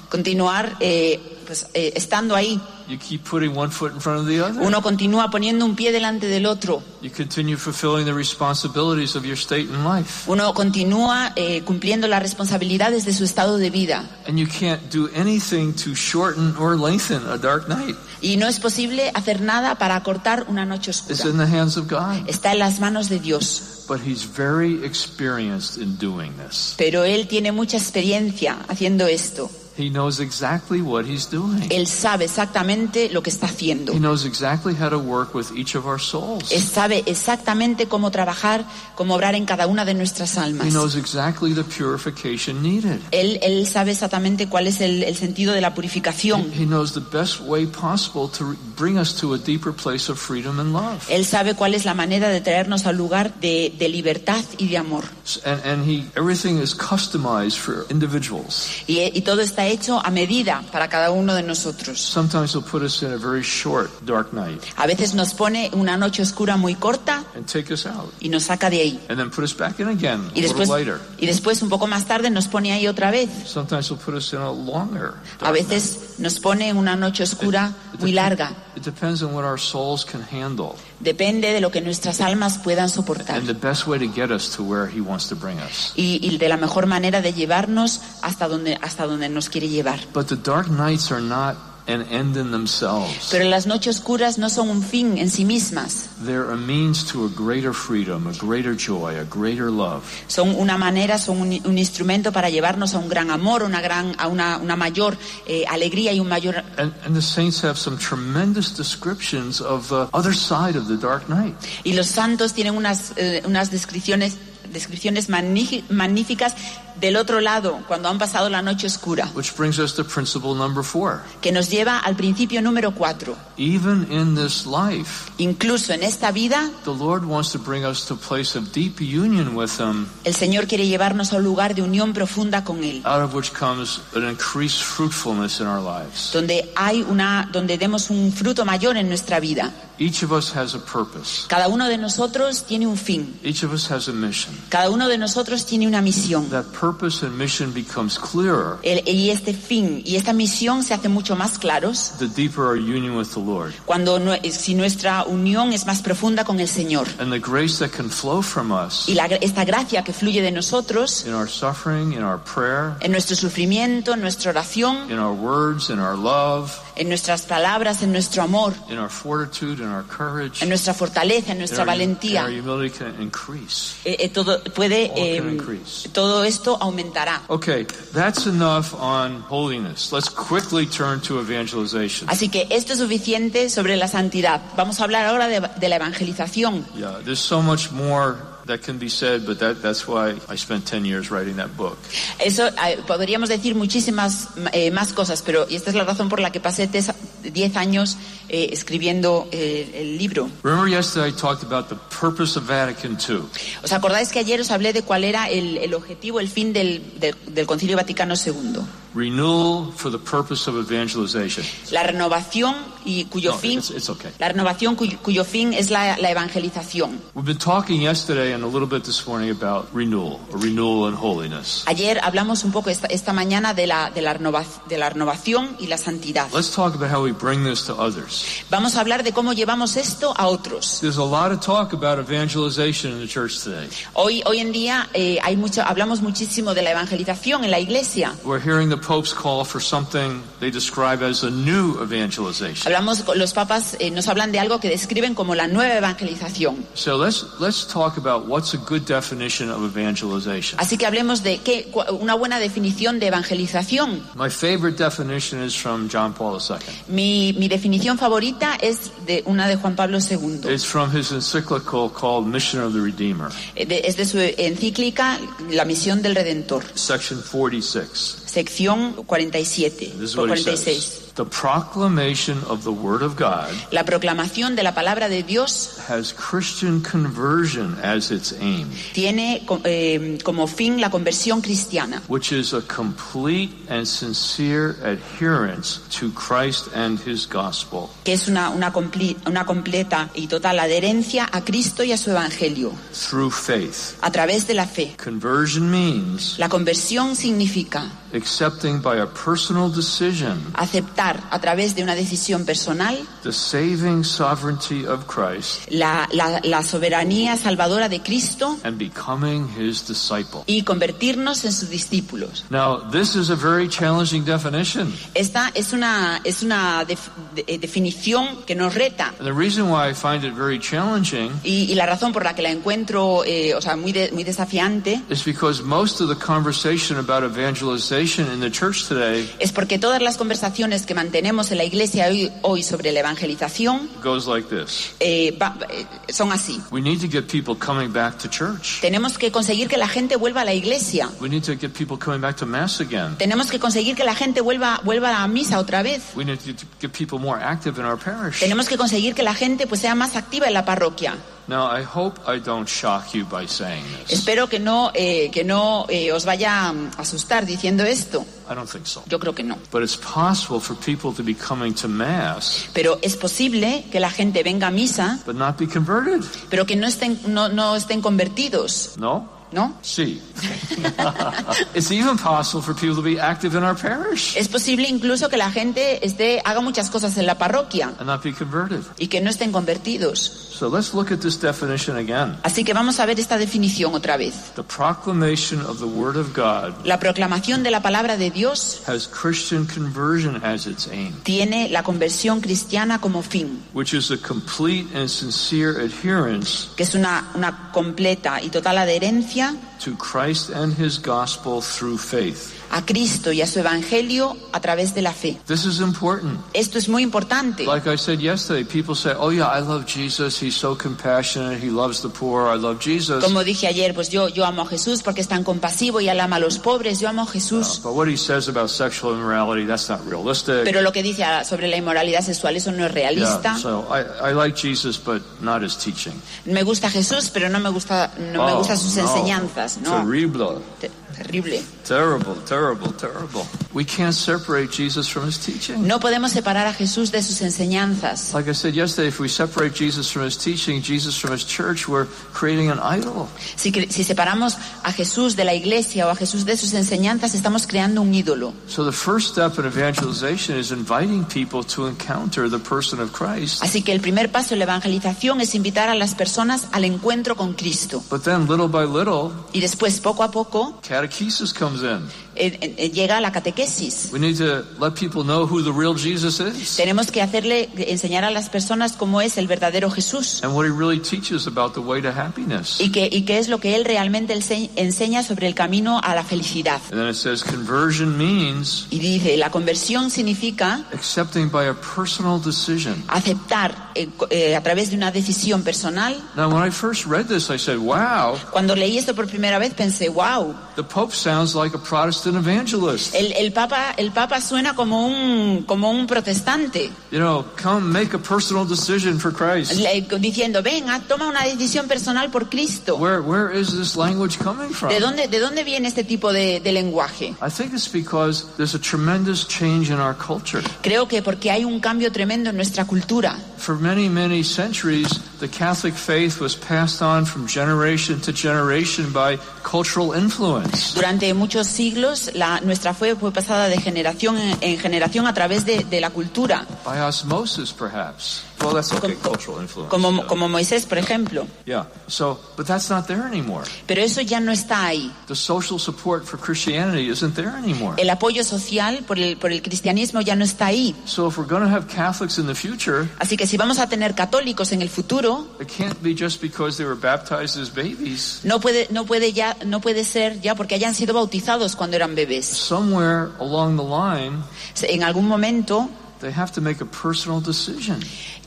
continuar eh, pues, eh, estando ahí. You keep putting one foot in front of the other. Uno continúa poniendo un pie delante del otro. You continue fulfilling the responsibilities of your state in life. Uno continúa eh, cumpliendo las responsabilidades de su estado de vida. And you can't do anything to shorten or lengthen a dark night. Y no es posible hacer nada para acortar una noche It's oscura. in the hands of God. Está en las manos de Dios. But He's very experienced in doing this. Pero Él tiene mucha experiencia haciendo esto. He knows exactly what He's doing. Él sabe exactamente lo que está haciendo. He knows exactly how to work with each of our souls. Él sabe exactamente cómo trabajar, cómo obrar en cada una de nuestras He almas. knows exactly the purification needed. Él, él sabe exactamente cuál es el, el sentido de la purificación. He knows the best way possible to bring us to a deeper place of freedom and love. Él sabe cuál es la manera de traernos al lugar de, de libertad y de amor. And, and he, everything is customized for individuals. Y, y todo está hecho a medida para cada uno de nosotros. Sometimes he'll put us in a very short, dark night A veces nos pone una noche oscura muy corta and take us out. y nos saca de ahí. And then put us back in again a Y little después, later. y después, un poco más tarde, nos pone ahí otra vez. Sometimes he'll put us in a longer. A veces nos pone una noche oscura It muy dep- larga. It depends on what our souls can handle Depende de lo que nuestras almas puedan soportar. and the best way to get us to where he wants to bring us. Y, y de la mejor manera de llevarnos hasta donde, hasta donde nos quiere llevar. But the dark nights are not an end in themselves. Pero las noches oscuras no son un fin en sí mismas, They're a means to a greater freedom, a greater joy, a greater love. son una manera, son un, un instrumento para llevarnos a un gran amor, una gran, a una, una mayor eh, alegría y un mayor And, and the saints have some tremendous descriptions of the other side of the dark night. Y los santos tienen unas, eh, unas descripciones, descripciones magnífi- magníficas del otro lado, cuando han pasado la noche oscura, Which brings us to principle number four. que nos lleva al principio número cuatro. Even in this life, Incluso en esta vida, the Lord wants to bring us to a place of deep union with Him, el Señor quiere llevarnos a un lugar de unión profunda con Él, out of which comes an increased fruitfulness in our lives. donde hay una, donde demos un fruto mayor en nuestra vida. Each of us has a purpose. Cada uno de nosotros tiene un fin, Each of us has a mission. cada uno de nosotros tiene una misión. That purpose and mission becomes clearer El- y este fin y esta misión se hacen mucho más claros the deeper our union with the Lord. cuando si nuestra unión es más profunda con el Señor. And the grace that can flow from us Y la- esta gracia que fluye de nosotros in our suffering, in our prayer, en nuestro sufrimiento, en nuestra oración, in our words, in our love, en nuestras palabras, en nuestro amor, in our fortitude, in our courage, en nuestra fortaleza, en in nuestra in valentía. our humility can increase. Eh, eh, todo puede can increase. todo esto aumentará. Okay, that's enough on holiness. Let's quickly turn to evangelization. Así que esto es suficiente sobre la santidad. Vamos a hablar ahora de, de la evangelización. Yeah, there's so much more that can be said, but that, that's why I spent 10 years writing that book. Eso podríamos decir muchísimas eh, más cosas, pero esta es la razón por la que pasé tes- 10 años eh, escribiendo eh, el libro. Remember yesterday I talked about the purpose of Vatican II. ¿Os acordáis que ayer os hablé de cuál era el, el objetivo, el fin del, del- del Concilio Vaticano II? Renewal for the purpose of evangelization. La renovación y cuyo No, fin, it's, it's okay. la renovación cuyo, cuyo fin es la, la evangelización. We've been talking yesterday and a little bit this morning about renewal, or renewal and holiness. Ayer hablamos un poco esta, esta mañana de la, de, la renova- de la renovación y la santidad. Let's talk about how we bring this to others. Vamos a hablar de cómo llevamos esto a otros. There's a lot of talk about evangelization in the church today. Hoy, hoy en día eh, hay mucho, hablamos muchísimo de la evangelización en la iglesia. We're hearing the Pope's call for something they describe as a new evangelization. Hablamos, con los papas eh, nos hablan de algo que describen como la nueva evangelización. So let's let's talk about what's a good definition of evangelization. Así que hablemos de qué, una buena definición de evangelización. My favorite definition is from John Paul II. Mi, mi definición favorita es de una de Juan Pablo II. It's from his encyclical called Mission of the Redeemer, Eh, de- es de su encíclica La misión del Redentor, section 46. Sección 47 This is o what he 46. The proclamation of the Word of God La proclamación de la palabra de Dios has Christian conversion as its aim, tiene eh, como fin la conversión cristiana, which is a complete and sincere adherence to Christ and His gospel que es una, una, compli- una completa y total adherencia a Cristo y a su Evangelio through faith. a través de la fe. Conversion means La conversión significa accepting by a personal decision aceptar a través de una decisión personal the saving sovereignty of Christ la, la- la soberanía salvadora de Cristo and becoming His disciple. y convertirnos en sus discípulos. Now, this is a very challenging definition. Esta es una, es una def- de- eh, definición que nos reta. The reason why I find it very challenging Y, y la razón por la que la encuentro, eh, o sea, muy, de- muy desafiante, is because most of the conversation about evangelization in the church today es porque todas las conversaciones que mantenemos en la iglesia hoy, hoy sobre la evangelización goes like this. eh, va- eh, son así. We need to get people coming back to church. Tenemos que conseguir que la gente vuelva a la iglesia. We need to get people coming back to mass again. Tenemos que conseguir que la gente vuelva, vuelva a misa otra vez. We need to get people more active in our parish. Tenemos que conseguir que la gente pues, sea más activa en la parroquia. Now, I hope I don't shock you by saying this. Espero que no, eh, que no os vaya a asustar diciendo esto. I don't think so. Yo creo que no. But it's possible for people to be coming to mass Pero es posible que la gente venga a misa, but not be converted. pero que no estén, no, no estén convertidos. No? ¿No? See. (laughs) it's even possible for people to be active in our parish Es posible incluso que la gente esté, haga muchas cosas en la parroquia and not be converted. y que no estén convertidos. So let's look at this definition again. Así que vamos a ver esta definición otra vez. The proclamation of the Word of God La proclamación de la palabra de Dios has Christian conversion as its aim, tiene la conversión cristiana como fin, which is a complete and sincere adherence que es una, una completa y total adherencia to Christ and His gospel through faith. A Cristo y a su evangelio a través de la fe. This is important. Esto es muy importante. Like I said yesterday, people say, "Oh yeah, I love Jesus. He's so compassionate. He loves the poor. I love Jesus." Como dije ayer, pues yo, yo amo a Jesús porque es tan compasivo y él ama a los pobres, yo amo a Jesús. But what he says about sexual immorality, that's not realistic. Pero lo que dice sobre la inmoralidad sexual, eso no es realista. Yeah, so I, I like Jesus, but not his teaching. Me gusta Jesús, pero no me gusta, no me Oh, gustan sus no. enseñanzas, ¿no? Terrible. Te- Terrible. Terrible, terrible, terrible. We can't separate Jesus from his teaching. No podemos separar a Jesús de sus enseñanzas. Like I said yesterday, if we separate Jesus from his teaching, Jesus from his church, we're creating an idol. Si, separamos a Jesús de la iglesia o a Jesús de sus enseñanzas, estamos creando un ídolo. So the first step in evangelization is inviting people to encounter the person of Christ. Así que el primer paso en la evangelización es invitar a las personas al encuentro con Cristo. But then, little by little, Y después, poco a poco, catechesis comes in. Eh, eh, llega la catequesis. We need to let people know who the real Jesus is Tenemos que hacerle, enseñar a las personas cómo es el verdadero Jesús. and what he really teaches about the way to happiness. Y qué y qué es lo que él realmente ense- enseña sobre el camino a la felicidad. And then it says conversion means Y dice, la conversión significa accepting by a personal decision. aceptar eh, eh, a través de una decisión personal. Now, when I first read this, I said, wow, Cuando leí esto por primera vez pensé, wow, the Pope sounds like a Protestant evangelist. el, el Papa, el Papa suena como un, como un protestante, You know, come make a personal decision for Christ. le- diciendo, venga, toma una decisión personal por Cristo. Where, where is this language coming from? ¿De dónde, de dónde viene este tipo de, de lenguaje? I think it's because there's a tremendous change in our culture. Creo que porque hay un cambio tremendo en nuestra cultura. For many, many centuries, the Catholic faith was passed on from generation to generation by cultural influence. Durante muchos siglos la, nuestra fe fue pasada de generación en, en generación a través de, de la cultura, By osmosis, perhaps. Well, that's okay, cultural influence. como, yeah. como Moisés, por ejemplo. Yeah. So, but that's not there anymore. Pero eso ya no está ahí. The social support for Christianity isn't there anymore. El apoyo social por el, por el cristianismo ya no está ahí. So, if we're going to have Catholics in the future, Así que si vamos a tener católicos en el futuro, it can't be just because they were baptized as babies. no puede, no puede ya, no puede ser ya porque hayan sido bautizados cuando eran bebés. Somewhere along the line, En algún momento they have to make a personal decision.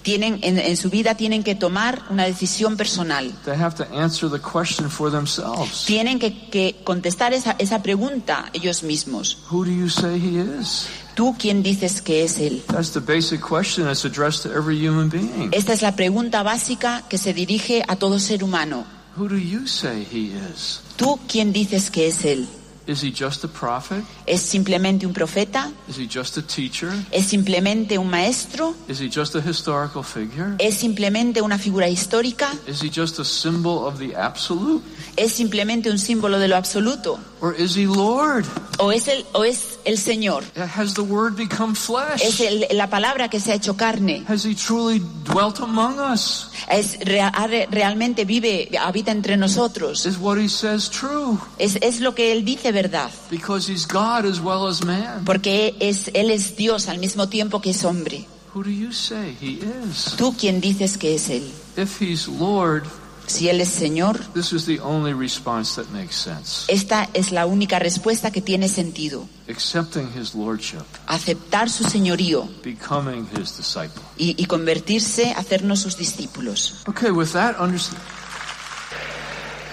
tienen, en, en su vida tienen que tomar una decisión personal. They have to answer the question for themselves. Tienen que, que contestar esa, esa pregunta ellos mismos. Who do you say he is? ¿Tú quién dices que es Él? That's the basic question that's addressed to every human being. Esta es la pregunta básica que se dirige a todo ser humano. Who do you say he is? ¿Tú quién dices que es Él? Is he just a prophet? ¿Es simplemente un profeta? Is he just a teacher? ¿Es simplemente un maestro? Is he just a historical figure? ¿Es simplemente una figura histórica? Is he just a symbol of the absolute? ¿Es simplemente un símbolo de lo absoluto? Or is he Lord? ¿O es el, o es el Señor? Has the word become ¿Es flesh? el- la palabra que se ha hecho carne? Has he truly dwelt among us? ¿Es rea- ha re- realmente vive, habita entre nosotros? Is what he says true? ¿Es, es lo que Él dice verdad? Because he's God as well as man. Porque es, Él es Dios al mismo tiempo que es hombre. Who do you say he is? ¿Tú quién dices que es Él? If he's Lord, Si Él es Señor, this is the only response that makes sense. esta es la única respuesta que tiene sentido. Accepting his lordship, Aceptar su señorío becoming his disciple. y, y convertirse, hacernos sus discípulos. Okay, with that understand.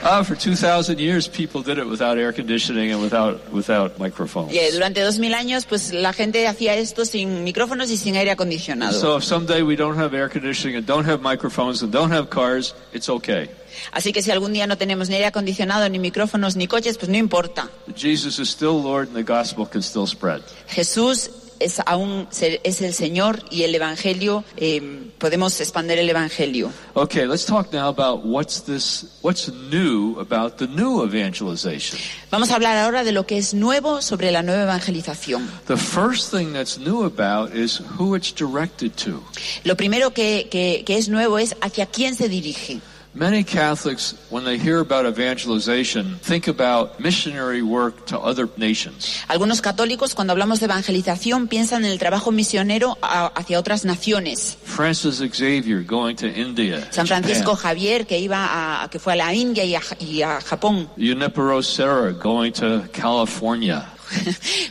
Uh, for 2,000 years, people did it without air conditioning and without, without microphones. Y, eh, durante dos mil años, pues la gente hacía esto sin micrófonos y sin aire acondicionado. So if someday we don't have air conditioning and don't have microphones and don't have cars, it's okay. Así que si algún día no tenemos ni aire acondicionado, ni micrófonos, ni coches, pues no importa. Jesus is still Lord and the gospel can still spread. Jesús es aún es el Señor y el Evangelio, eh, podemos expandir el Evangelio. Okay, let's talk now about what's this, what's new about the new evangelization. Vamos a hablar ahora de lo que es nuevo sobre la nueva evangelización. The first thing that's new about is who it's directed to. Lo primero que, que- que es nuevo es hacia quién se dirige. Many Catholics, when they hear about evangelization, think about missionary work to other nations. Algunos católicos, cuando hablamos de evangelización, piensan en el trabajo misionero a- hacia otras naciones. Francis Xavier going to India, San Japan. Francisco Javier, que iba a, que fue a la India y a, y a Japón. (laughs) Junipero Serra going to California.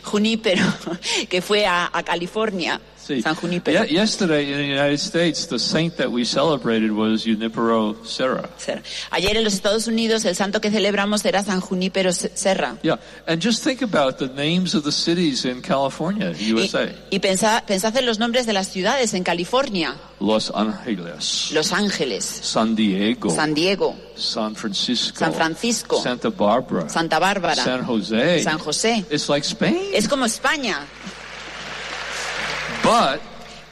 Junípero, (laughs) que fue a, a California. See, San Junípero. ye- yesterday in the United States, the saint that we celebrated was Junipero Serra. Ser- Ayer en los Estados Unidos el santo que celebramos era San Junípero Se- Serra. Yeah, and just think about the names of the cities in California, Y, USA. y pensad, pensad en los nombres de las ciudades en California. Los Angeles, Los Ángeles, San Diego, San Diego, San Francisco, San Francisco, Santa Barbara, Santa Bárbara, San Jose. San José. It's like Spain. Es como España. But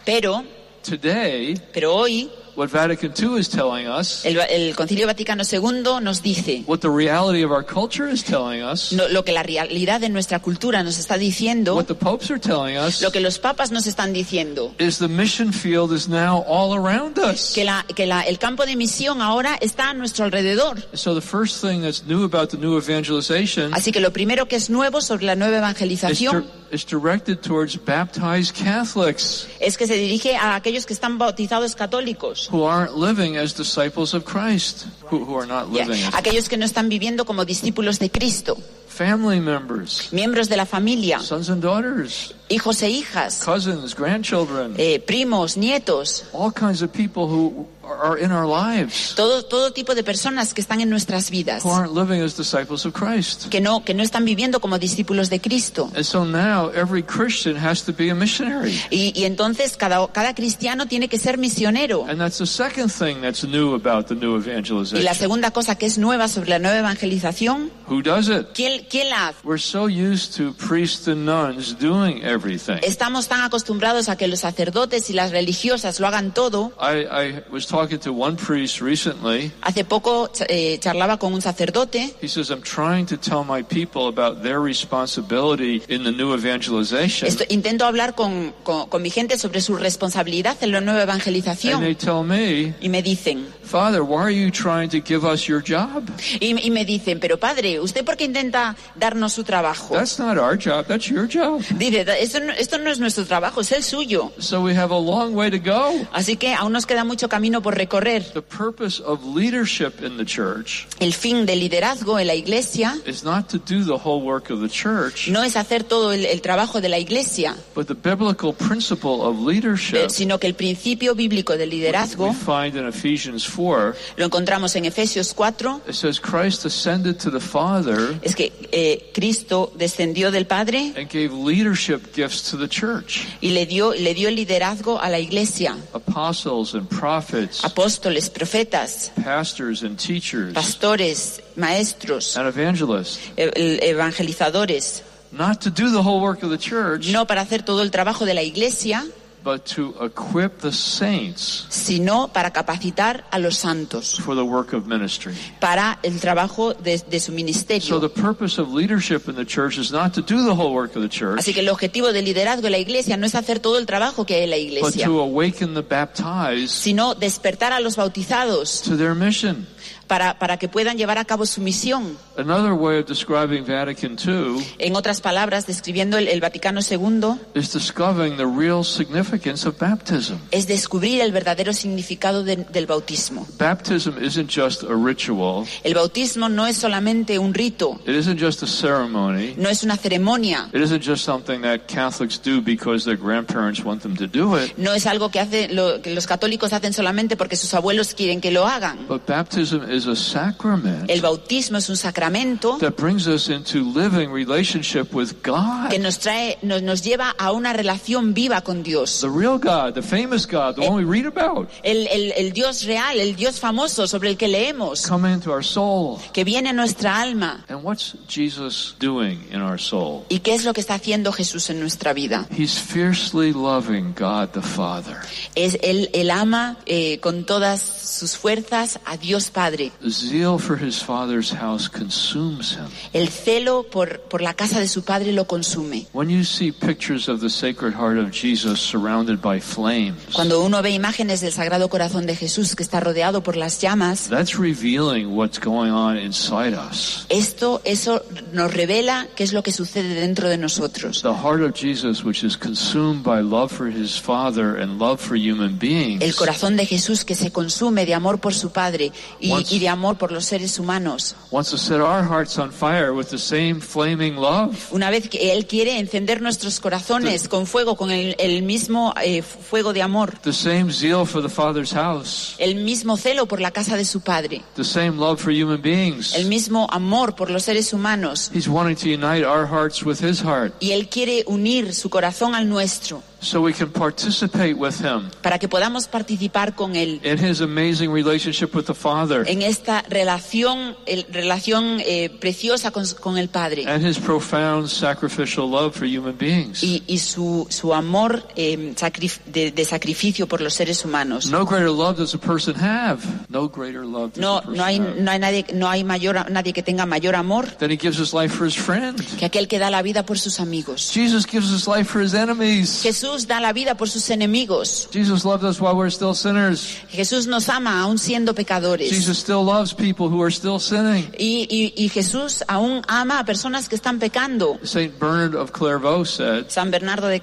Pero, today, pero hoy what Vatican II is telling us, el, el Concilio Vaticano II nos dice what the reality of our culture is telling us, no- lo que la realidad de nuestra cultura nos está diciendo, what the popes are telling us, lo que los papas nos están diciendo. is the mission field is now all around us. que, la, que la- el campo de misión ahora está a nuestro alrededor. So the first thing that's new about the new evangelization Así que lo primero que es nuevo sobre la nueva evangelización is directed towards baptized Catholics es que se dirige a aquellos que están bautizados católicos, who aren't living as disciples of Christ, who, who are not living as aquellos que no están viviendo como discípulos de Cristo, family members, miembros de la familia, sons and daughters, hijos e hijas, cousins, grandchildren, eh, primos, nietos, all kinds of people who are in our lives todo, todo tipo de personas que están en nuestras vidas, who aren't living as disciples of Christ. que no, que no están viviendo como discípulos de Cristo. And so now every Christian has to be a missionary. Y, y entonces cada, cada cristiano tiene que ser misionero. And that's the second thing that's new about the new Y la evangelization. segunda cosa que es nueva sobre la nueva evangelización, Who does it? ¿quién, quién la hace? We're so used to priests and nuns doing everything. Estamos tan acostumbrados a que los sacerdotes y las religiosas lo hagan todo. I, I was talking to one priest recently. Hace poco eh, charlaba con un sacerdote He says, I'm trying to tell my people about their responsibility in the new evangelization. Esto- intento hablar con, con- con mi gente sobre su responsabilidad en la nueva And they evangelización tell me, y me dicen, Father, why are you trying to give us your job? y, y me dicen, pero padre, ¿usted por qué intenta darnos su trabajo? That's not our job, that's your job. Dice, "Da- esto no, esto no es nuestro trabajo, es el suyo. So we have a long way to go. Así que aún nos queda mucho camino por recorrer. The purpose of leadership in the church El fin del liderazgo en la iglesia is not to do the whole work of the church, no es hacer todo el, el trabajo de la iglesia, but the biblical principle of eh, leadership sino que el principio bíblico del we liderazgo find in Ephesians 4. lo encontramos en Efesios 4, It says Christ ascended to the Father es que eh, Cristo descendió del Padre and gave leadership gifts to the church. y le dio, le dio el liderazgo a la iglesia, Apostles and prophets, apóstoles, profetas, pastors and teachers, pastores, maestros, and evangelists. e- el- evangelizadores, Not to do the whole work of the church, no para hacer todo el trabajo de la iglesia, but to equip the saints sino para capacitar a los santos for the work of ministry. para el trabajo de, de su So ministerio. the purpose of leadership in the church is not to do the whole work of the church, Así que el objetivo del liderazgo de la iglesia no es hacer todo el trabajo que hay en la but iglesia, to awaken the baptized sino despertar a los bautizados to their mission. Para, para que puedan llevar a cabo su misión. Another way of describing Vatican II En otras palabras, describiendo el, el Vaticano II, is discovering the real significance of baptism. es descubrir el verdadero significado de- del bautismo. Baptism isn't just a ritual, El bautismo no es solamente un rito, it isn't just a ceremony, no es una ceremonia, it isn't just something that Catholics do because their grandparents want them to do it. no es algo que, hace, lo- que los católicos hacen solamente porque sus abuelos quieren que lo hagan, But baptism is is a sacrament El bautismo es un sacramento that brings us into living relationship with God. que nos trae, nos, nos lleva a una relación viva con Dios. The real God, the famous God, the one we read about, El, el- el Dios real, el Dios famoso sobre el que leemos, come into our soul. que viene a nuestra alma. And what's Jesus doing in our soul? ¿Y qué es lo que está haciendo Jesús en nuestra vida? He's fiercely loving God the Father. Es él, él ama eh, con todas sus fuerzas a Dios Padre. Zeal for his Father's house consumes him. El celo por, por la casa de su Padre lo consume. When you see pictures of the Sacred Heart of Jesus surrounded by flames, Cuando uno ve imágenes del Sagrado Corazón de Jesús que está rodeado por las llamas, that's revealing what's going on inside us. esto, eso nos revela qué es lo que sucede dentro de nosotros. The heart of Jesus, which is consumed by love for his Father and love for human beings, El corazón de Jesús que se consume de amor por su Padre y, y de amor por los seres humanos. the. Una vez que Él quiere encender nuestros corazones con fuego, con el, el mismo eh, fuego de amor, The same zeal for the Father's house. el mismo celo por la casa de su Padre, The same love for human beings. el mismo amor por los seres humanos. He's wanting to unite our hearts with his heart Y Él quiere unir su corazón al nuestro so we can participate with him para que podamos participar con Él in his amazing relationship with the Father en esta relación, el- relación eh, preciosa con, con el Padre and his profound sacrificial love for human beings. y, y su, su amor eh, sacrif- de, de sacrificio por los seres humanos. No greater love does a person have. No greater love does a No, person no hay, have. no hay nadie, no hay mayor, nadie que tenga mayor amor Then he gives his life for his friend. que aquel que da la vida por sus amigos. Jesus gives his life for his enemies. Jesús da la vida por sus enemigos. Jesus loved us while we're still sinners. Jesús nos ama aún siendo pecadores. Jesus still loves people who are still sinning. Y, y- y Jesús aún ama a personas que están pecando. Saint Bernard of Clairvaux said, San Bernardo de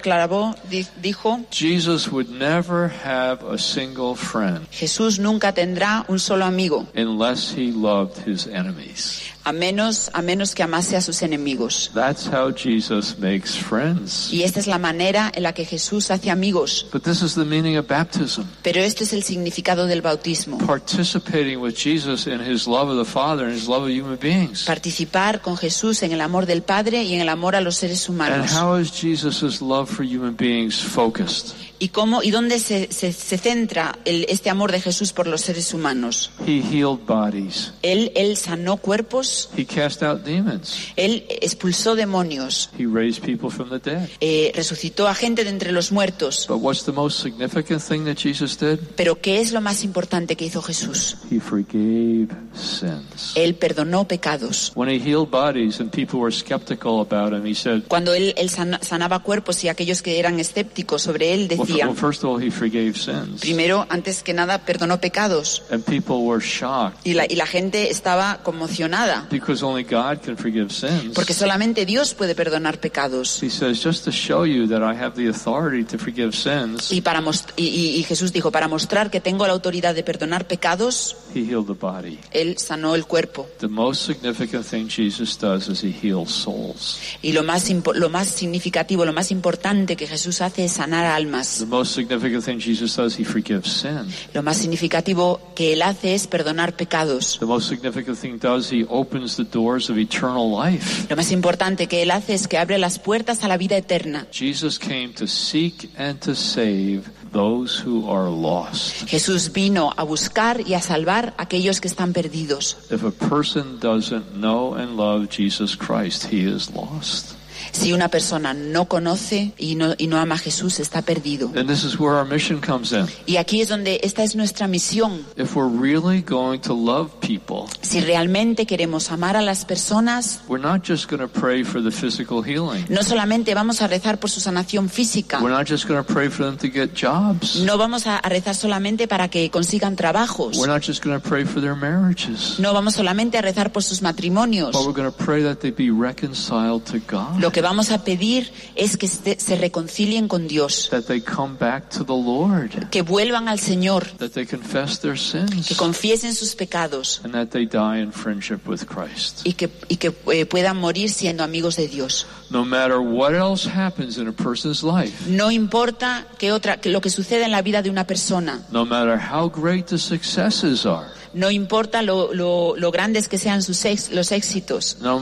di- dijo, Jesus would never have a single friend Jesús nunca tendrá un solo amigo, unless he loved his enemies. A menos, a menos que amase a sus enemigos. That's how Jesus makes friends. Y esta es la manera en la que Jesús hace amigos. But this is the meaning of baptism. Pero este es el significado del bautismo. Participating with Jesus in his love of the Father and his love of human beings. Participar con Jesús en el amor del Padre y en el amor a los seres And humanos. how is Jesus' love for human beings focused? ¿Y cómo y dónde se, se- se centra el- este amor de Jesús por los seres humanos? He healed bodies. Él, él sanó cuerpos, He cast out demons. él expulsó demonios, He raised people from the dead. eh, resucitó a gente de entre los muertos. But what's the most significant thing that Jesus did? Pero ¿qué es lo más importante que hizo Jesús? He forgave sins. Él perdonó pecados. When he healed bodies and people were skeptical about him, he said, Cuando él, él sana- sanaba cuerpos y aquellos que eran escépticos sobre él decían, well, first of all, he forgave sins. primero, antes que nada, perdonó pecados. And people were shocked Y la, y la gente estaba conmocionada, because only God can forgive sins. porque solamente Dios puede perdonar pecados. He says, just to show you that I have the authority to forgive sins, Y, para most- y, y- y Jesús dijo, para mostrar que tengo la autoridad de perdonar pecados, he healed the body. Él sanó el cuerpo. The most significant thing Jesus does is he heals souls. Y lo más, lo más significativo, lo más importante que Jesús hace es sanar almas. The most significant thing Jesus does, he forgives sin. Lo más significativo que Él hace es perdonar pecados. The most significant thing does, he opens the doors of eternal life. Lo más importante que Él hace es que abre las puertas a la vida eterna. Jesus came to seek and to save those who are lost. Jesús vino a buscar y a salvar a aquellos que están perdidos. If a person doesn't know and love Jesus Christ, he is lost. Si una persona no conoce y no, y no ama a Jesús, está perdido. And this is where our mission comes in. Y aquí es donde esta es nuestra misión. If we're really going to love people, Si realmente queremos amar a las personas, we're not just going to pray for the physical healing. no solamente vamos a rezar por su sanación física, We're not just going to pray for them to get jobs. no vamos a a rezar solamente para que consigan trabajos, We're not just going to pray for their marriages. no vamos solamente a rezar por sus matrimonios. But we're going to pray that they be reconciled to God. Lo que vamos a pedir es que se se reconcilien con Dios, That they come back to the Lord. que vuelvan al Señor, That they confess their sins. que confiesen sus pecados And that they die in friendship with Christ. y que, y que eh, puedan morir siendo amigos de Dios. No matter what else happens in a person's life, No importa que otra, que lo que suceda en la vida de una persona. no matter how great the successes are, No importa lo, lo- lo grandes que sean sus ex- los éxitos. no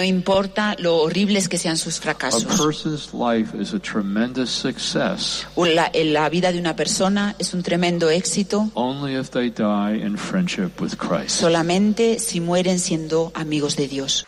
No importa lo horribles que sean sus fracasos. person's life is a tremendous success La, en la vida de una persona es un tremendo éxito only if they die in friendship with Christ. solamente si mueren siendo amigos de Dios.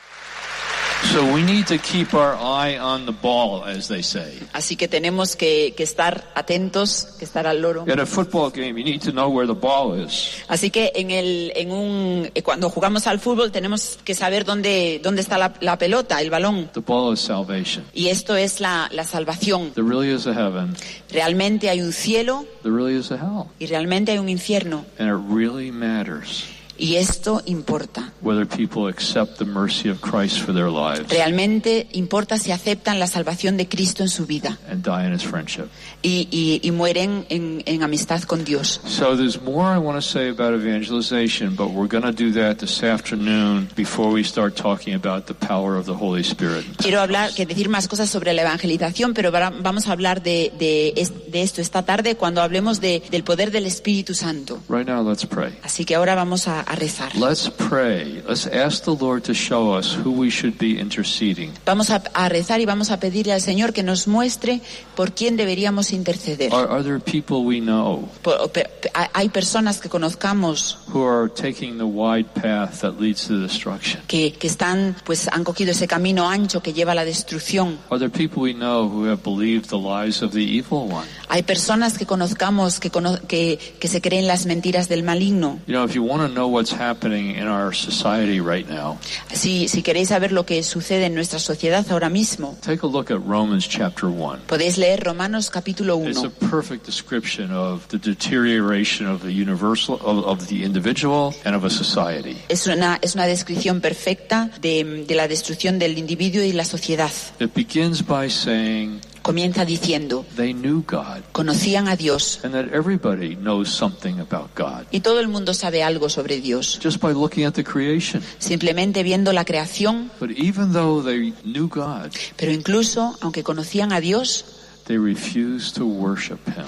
Así que tenemos que, que estar atentos, que estar al loro. At a football game, you need to know where the ball is. Así que en el, en un, eh, cuando jugamos al fútbol tenemos que saber dónde, dónde está la, la pelota, el balón. The ball is salvation. Y esto es la, la salvación. There really is a heaven. Realmente hay un cielo There really is a hell. y realmente hay un infierno. And it really matters Y esto importa. whether people accept the mercy of Christ for their lives Realmente importa si aceptan la salvación de Cristo en su vida and die in his friendship. y, y- y mueren en, en amistad con Dios. So there's more I want to say about evangelization, but we're going to do that this afternoon before we start talking about the power of the Holy Spirit. Quiero hablar, que decir más cosas sobre la evangelización, pero va- vamos a hablar de, de de esto esta tarde cuando hablemos de- del poder del Espíritu Santo. Right now, let's pray. Así que ahora vamos a, a rezar. Let's pray. Let's ask the Lord to show us who we should be interceding. Vamos a, a rezar y vamos a pedirle al Señor que nos muestre por quién deberíamos interceder. Are, are there people we know Por- pe- pe- hay personas que conozcamos who are taking the wide path that leads to destruction? que, que están, pues han cogido ese camino ancho que lleva a la destrucción. Are there people we know who have believed the lies of the evil one? Hay personas que conozcamos que, cono- que, que se creen las mentiras del maligno. You know, if you want to know what's happening in our society right now, Si, si queréis saber lo que sucede en nuestra sociedad ahora mismo, take a look at Romans chapter 1. podéis leer Romanos capítulo It's a 1. perfect description of the deterioration of the universal, of, of the individual and of a society. Es una, es una descripción perfecta de, de la destrucción del individuo y la sociedad. It begins by saying Comienza diciendo, they knew God conocían a Dios and that everybody knows something about God y todo el mundo sabe algo sobre Dios, just by looking at the creation. simplemente viendo la creación, But even though they knew God, pero incluso aunque conocían a Dios, they refused to worship Him.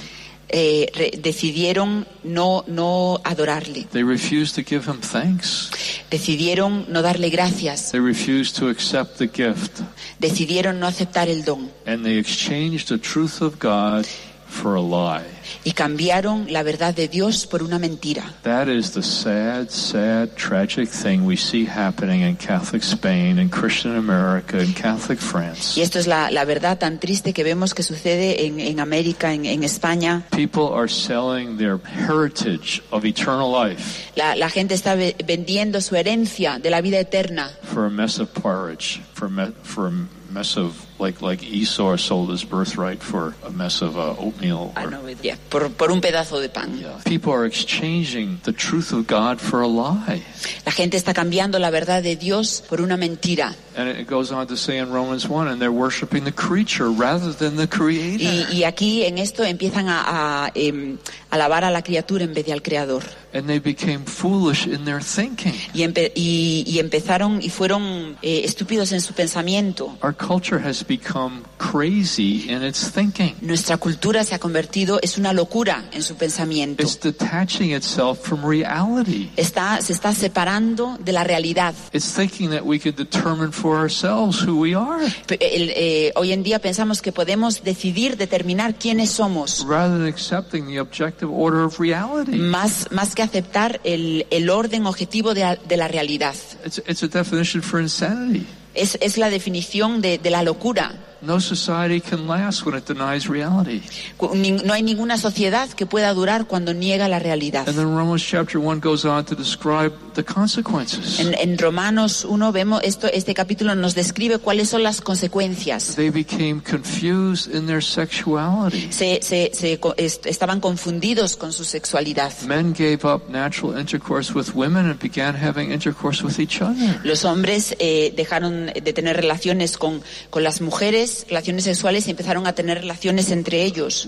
Eh, re- decidieron no, no adorarle, They refused to give Him thanks. decidieron no darle gracias, They refused to accept the gift. decidieron no aceptar el don And they exchanged the truth of God for a lie. y cambiaron la verdad de Dios por una mentira. That is the sad, sad, tragic thing we see happening in Catholic Spain, in Christian America, in Catholic France. Y esto es la, la verdad tan triste que vemos que sucede en, en América, en, en España. People are selling their heritage of eternal life La, la gente está ve- vendiendo su herencia de la vida eterna for a mess of porridge, for me, for a mess of, like, like Esau sold his birthright for a mess of uh, oatmeal. Ah, or- no, ya, por, por un pedazo de pan. Yeah. People are exchanging the truth of God for a lie. La gente está cambiando la verdad de Dios por una mentira. And it goes on to say in Romans 1, and they're worshiping the creature rather than the creator. Y, y aquí en esto empiezan a, a, em, alabar a la criatura en vez de al creador. And they became foolish in their thinking. Y, empe- y- y empezaron y fueron eh, estúpidos en su pensamiento. Our culture has become crazy in its thinking. Nuestra cultura se ha convertido, es una locura en su pensamiento. It's detaching itself from reality. Está, se está separando de la realidad. It's thinking that we could determine for ourselves who we are el, eh, hoy en día pensamos que podemos decidir, determinar quiénes somos, rather than accepting the objective order of reality. más, más que aceptar el, el orden objetivo de, de la realidad. It's, it's a definition for insanity. Es, es la definición de, de la locura. No society can last when it denies reality. No hay ninguna sociedad que pueda durar cuando niega la realidad. And then Romans chapter 1 goes on to describe the consequences. En, en Romanos 1 vemos esto, este capítulo nos describe cuáles son las consecuencias. They became confused in their sexuality. Se, se- se estaban confundidos con su sexualidad. Men gave up natural intercourse with women and began having intercourse with each other. Los hombres eh, dejaron de tener relaciones con, con las mujeres relaciones sexuales y empezaron a tener relaciones entre ellos.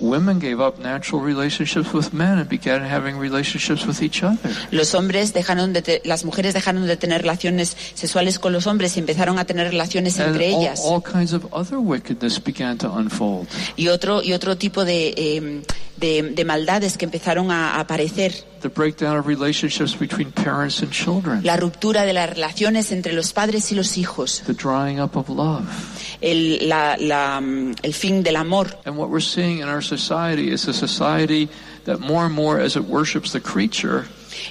Los hombres dejaron de te- las mujeres dejaron de tener relaciones sexuales con los hombres y empezaron a tener relaciones And entre all, ellas. all kinds of other wickedness began to unfold. Y otro y otro tipo de, eh, de, de maldades que empezaron a aparecer. The breakdown of relationships between parents and children. La ruptura de las relaciones entre los padres y los hijos. The drying up of love. El, la- la, mm, el fin del amor. And what we're seeing in our society is a society that more and more, as it worships the creature,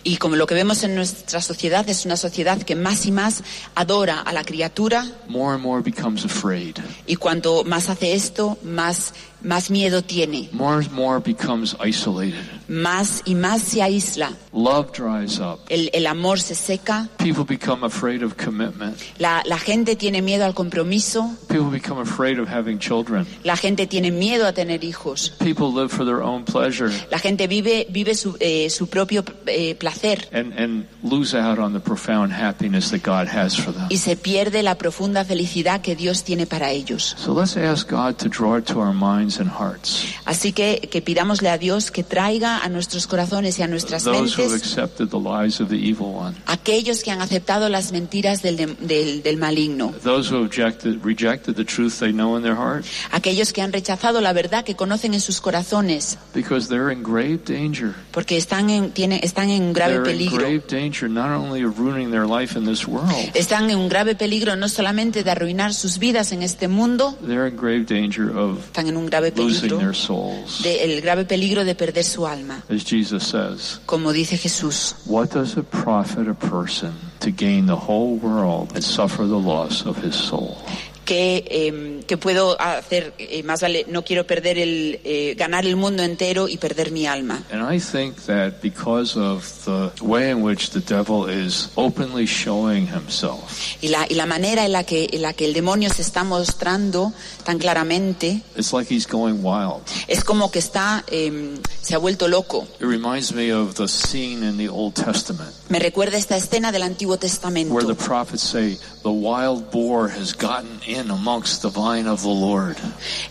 Y como lo que vemos en nuestra sociedad es una sociedad que más y más adora a la criatura more and more becomes afraid. y cuanto más hace esto, más, más miedo tiene, More and more becomes isolated. más y más se aísla. Love dries up. El, el amor se seca, People become afraid of commitment. la, la gente tiene miedo al compromiso, People become afraid of having children. la gente tiene miedo a tener hijos, People live for their own pleasure la gente vive, vive su, eh, su propio eh, placer and, and lose out on the profound happiness that God has for them. y se pierde la profunda felicidad que Dios tiene para ellos. So let's ask God to draw it to our minds and hearts. Así que, que pidámosle a Dios que traiga a nuestros corazones y a nuestras Those who have mentes accepted the lies of the evil one. aquellos que han aceptado las mentiras del, de- del, del maligno, Those who have rejected, rejected the truth they know in their heart aquellos que han rechazado la verdad que conocen en sus corazones, because they're in grave danger. porque están en, tienen, están en un grave They're in peligro. grave danger not only of ruining their life in this world, Están en un grave peligro no solamente de arruinar sus vidas en este mundo, they're in grave danger of están en un grave losing peligro, their souls. de- el grave peligro de perder su alma. As Jesus says, Como dice Jesús, What does it profit a person to gain the whole world and suffer the loss of his soul? que, eh, que puedo hacer, eh, más vale, no quiero perder el, eh, ganar el mundo entero y perder mi alma. And I think that because of the way in which the devil is openly showing himself, Y la, y la manera en la, que, en la que el demonio se está mostrando tan claramente it's like he's going wild. es como que está, eh, se ha vuelto loco. It reminds me of the scene in the Old Testament Me recuerda esta escena del Antiguo where the Testamento, prophets say, The wild boar has gotten in amongst the vine of the Lord.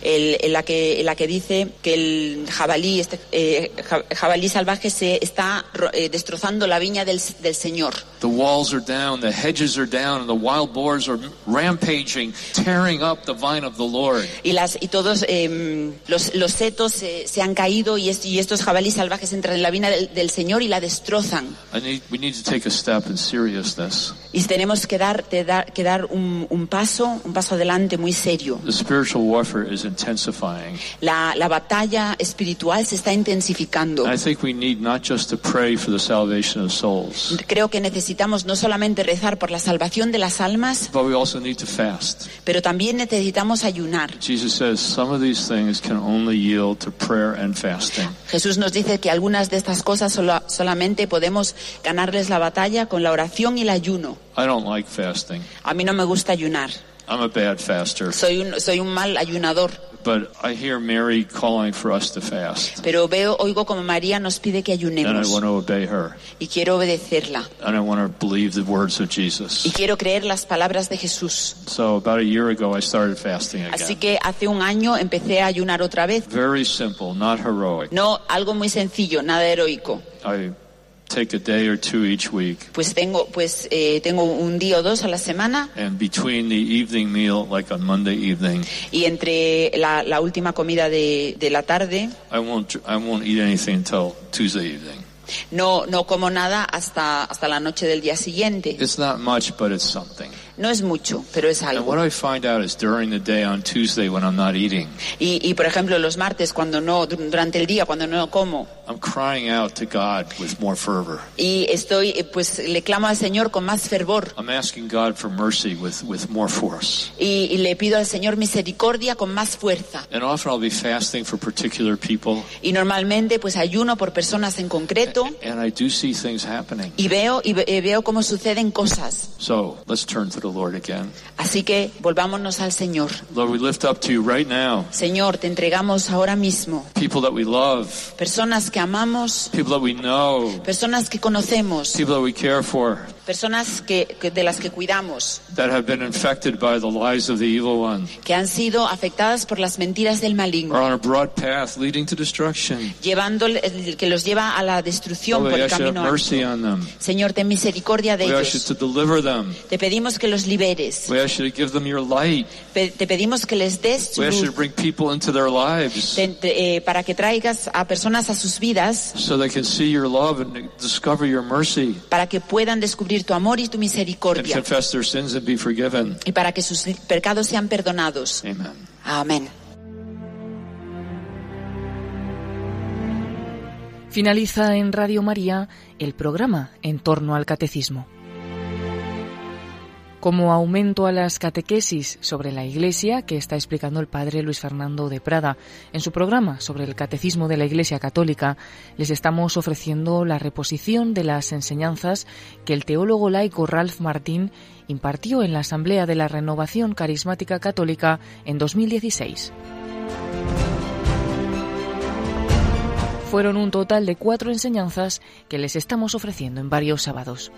el- la que, la que dice que el jabalí, este, eh, ja- jabalí salvaje se está eh, destrozando la viña del, del Señor. The walls are down, the hedges are down, and the wild boars are rampaging, tearing up the vine of the Lord. Y, las, y todos eh, los, los setos se, se han caído y, es- y estos jabalíes salvajes entran en la viña del, del Señor y la destrozan. I need, we need to take a step in seriousness. Y tenemos que dar, que dar, que dar un, un paso, un paso adelante muy serio. The spiritual warfare is intensifying. La, la batalla espiritual se está intensificando. And I think we need not just to pray for the salvation of souls, Creo que necesitamos no solamente rezar por la salvación de las almas, but we also need to fast. pero también necesitamos ayunar. Jesus says some of these things can only yield to prayer and fasting. Jesús nos dice que algunas de estas cosas solo- solamente podemos ganarles la batalla con la oración y el ayuno. I don't like fasting. A mí no me gusta ayunar. I'm a bad faster. Soy un, soy un mal ayunador. But I hear Mary calling for us to fast. Pero veo, oigo como María nos pide que And I ayunemos. want to obey her. Y quiero obedecerla. And I want to believe the words of Y Jesus. quiero creer las palabras de Jesús. So about a year ago, I started fasting Así again. que hace un año empecé a ayunar otra vez. Very simple, not heroic. No, algo muy sencillo, nada heroico. I take a day or two each week. Pues tengo, pues eh, tengo un día o dos a la semana And between the evening meal, like on Monday evening, y entre la, la última comida de, de la tarde I won't, I won't eat anything until Tuesday evening. no, no como nada hasta, hasta la noche del día siguiente. It's not much, but it's something. No es mucho, pero es And what algo. I find out is during the day on Tuesday when I'm not eating, Y, y por ejemplo los martes cuando no, durante el día cuando no como I'm crying out to God with more fervor. y estoy, eh, pues le clamo al Señor con más fervor I'm asking God for mercy with, with more force. y, y le pido al Señor misericordia con más fuerza. And often I'll be fasting for particular people, Y normalmente pues ayuno por personas en concreto and I do see things happening. y veo y eh, veo cómo suceden cosas. So let's turn to the Lord again. Así que volvámonos al Señor. Lord, we lift up to you right now Señor, te entregamos ahora mismo people that we love, personas que amamos, people that we know, personas que conocemos, people that we care for. Personas que, que- de las que cuidamos, that have been infected by the lies of the evil one, que han sido afectadas por las mentiras del maligno, on a broad path leading to destruction. llevando, que los lleva a la destrucción por el camino. Señor, ten misericordia de ellos. Te pedimos que los liberes. Te pedimos que les des tu luz eh, para que traigas a personas a sus vidas, so they can see your love and discover your mercy para que puedan descubrir tu amor y tu and misericordia, confess their sins and be forgiven. y para que sus pecados sean perdonados. Amen. Amén. Finaliza en Radio María el programa En torno al Catecismo. Como aumento a las catequesis sobre la Iglesia que está explicando el padre Luis Fernando de Prada en su programa sobre el Catecismo de la Iglesia Católica, les estamos ofreciendo la reposición de las enseñanzas que el teólogo laico Ralph Martín impartió en la Asamblea de la Renovación Carismática Católica en 2016. Fueron un total de cuatro enseñanzas que les estamos ofreciendo en varios sábados.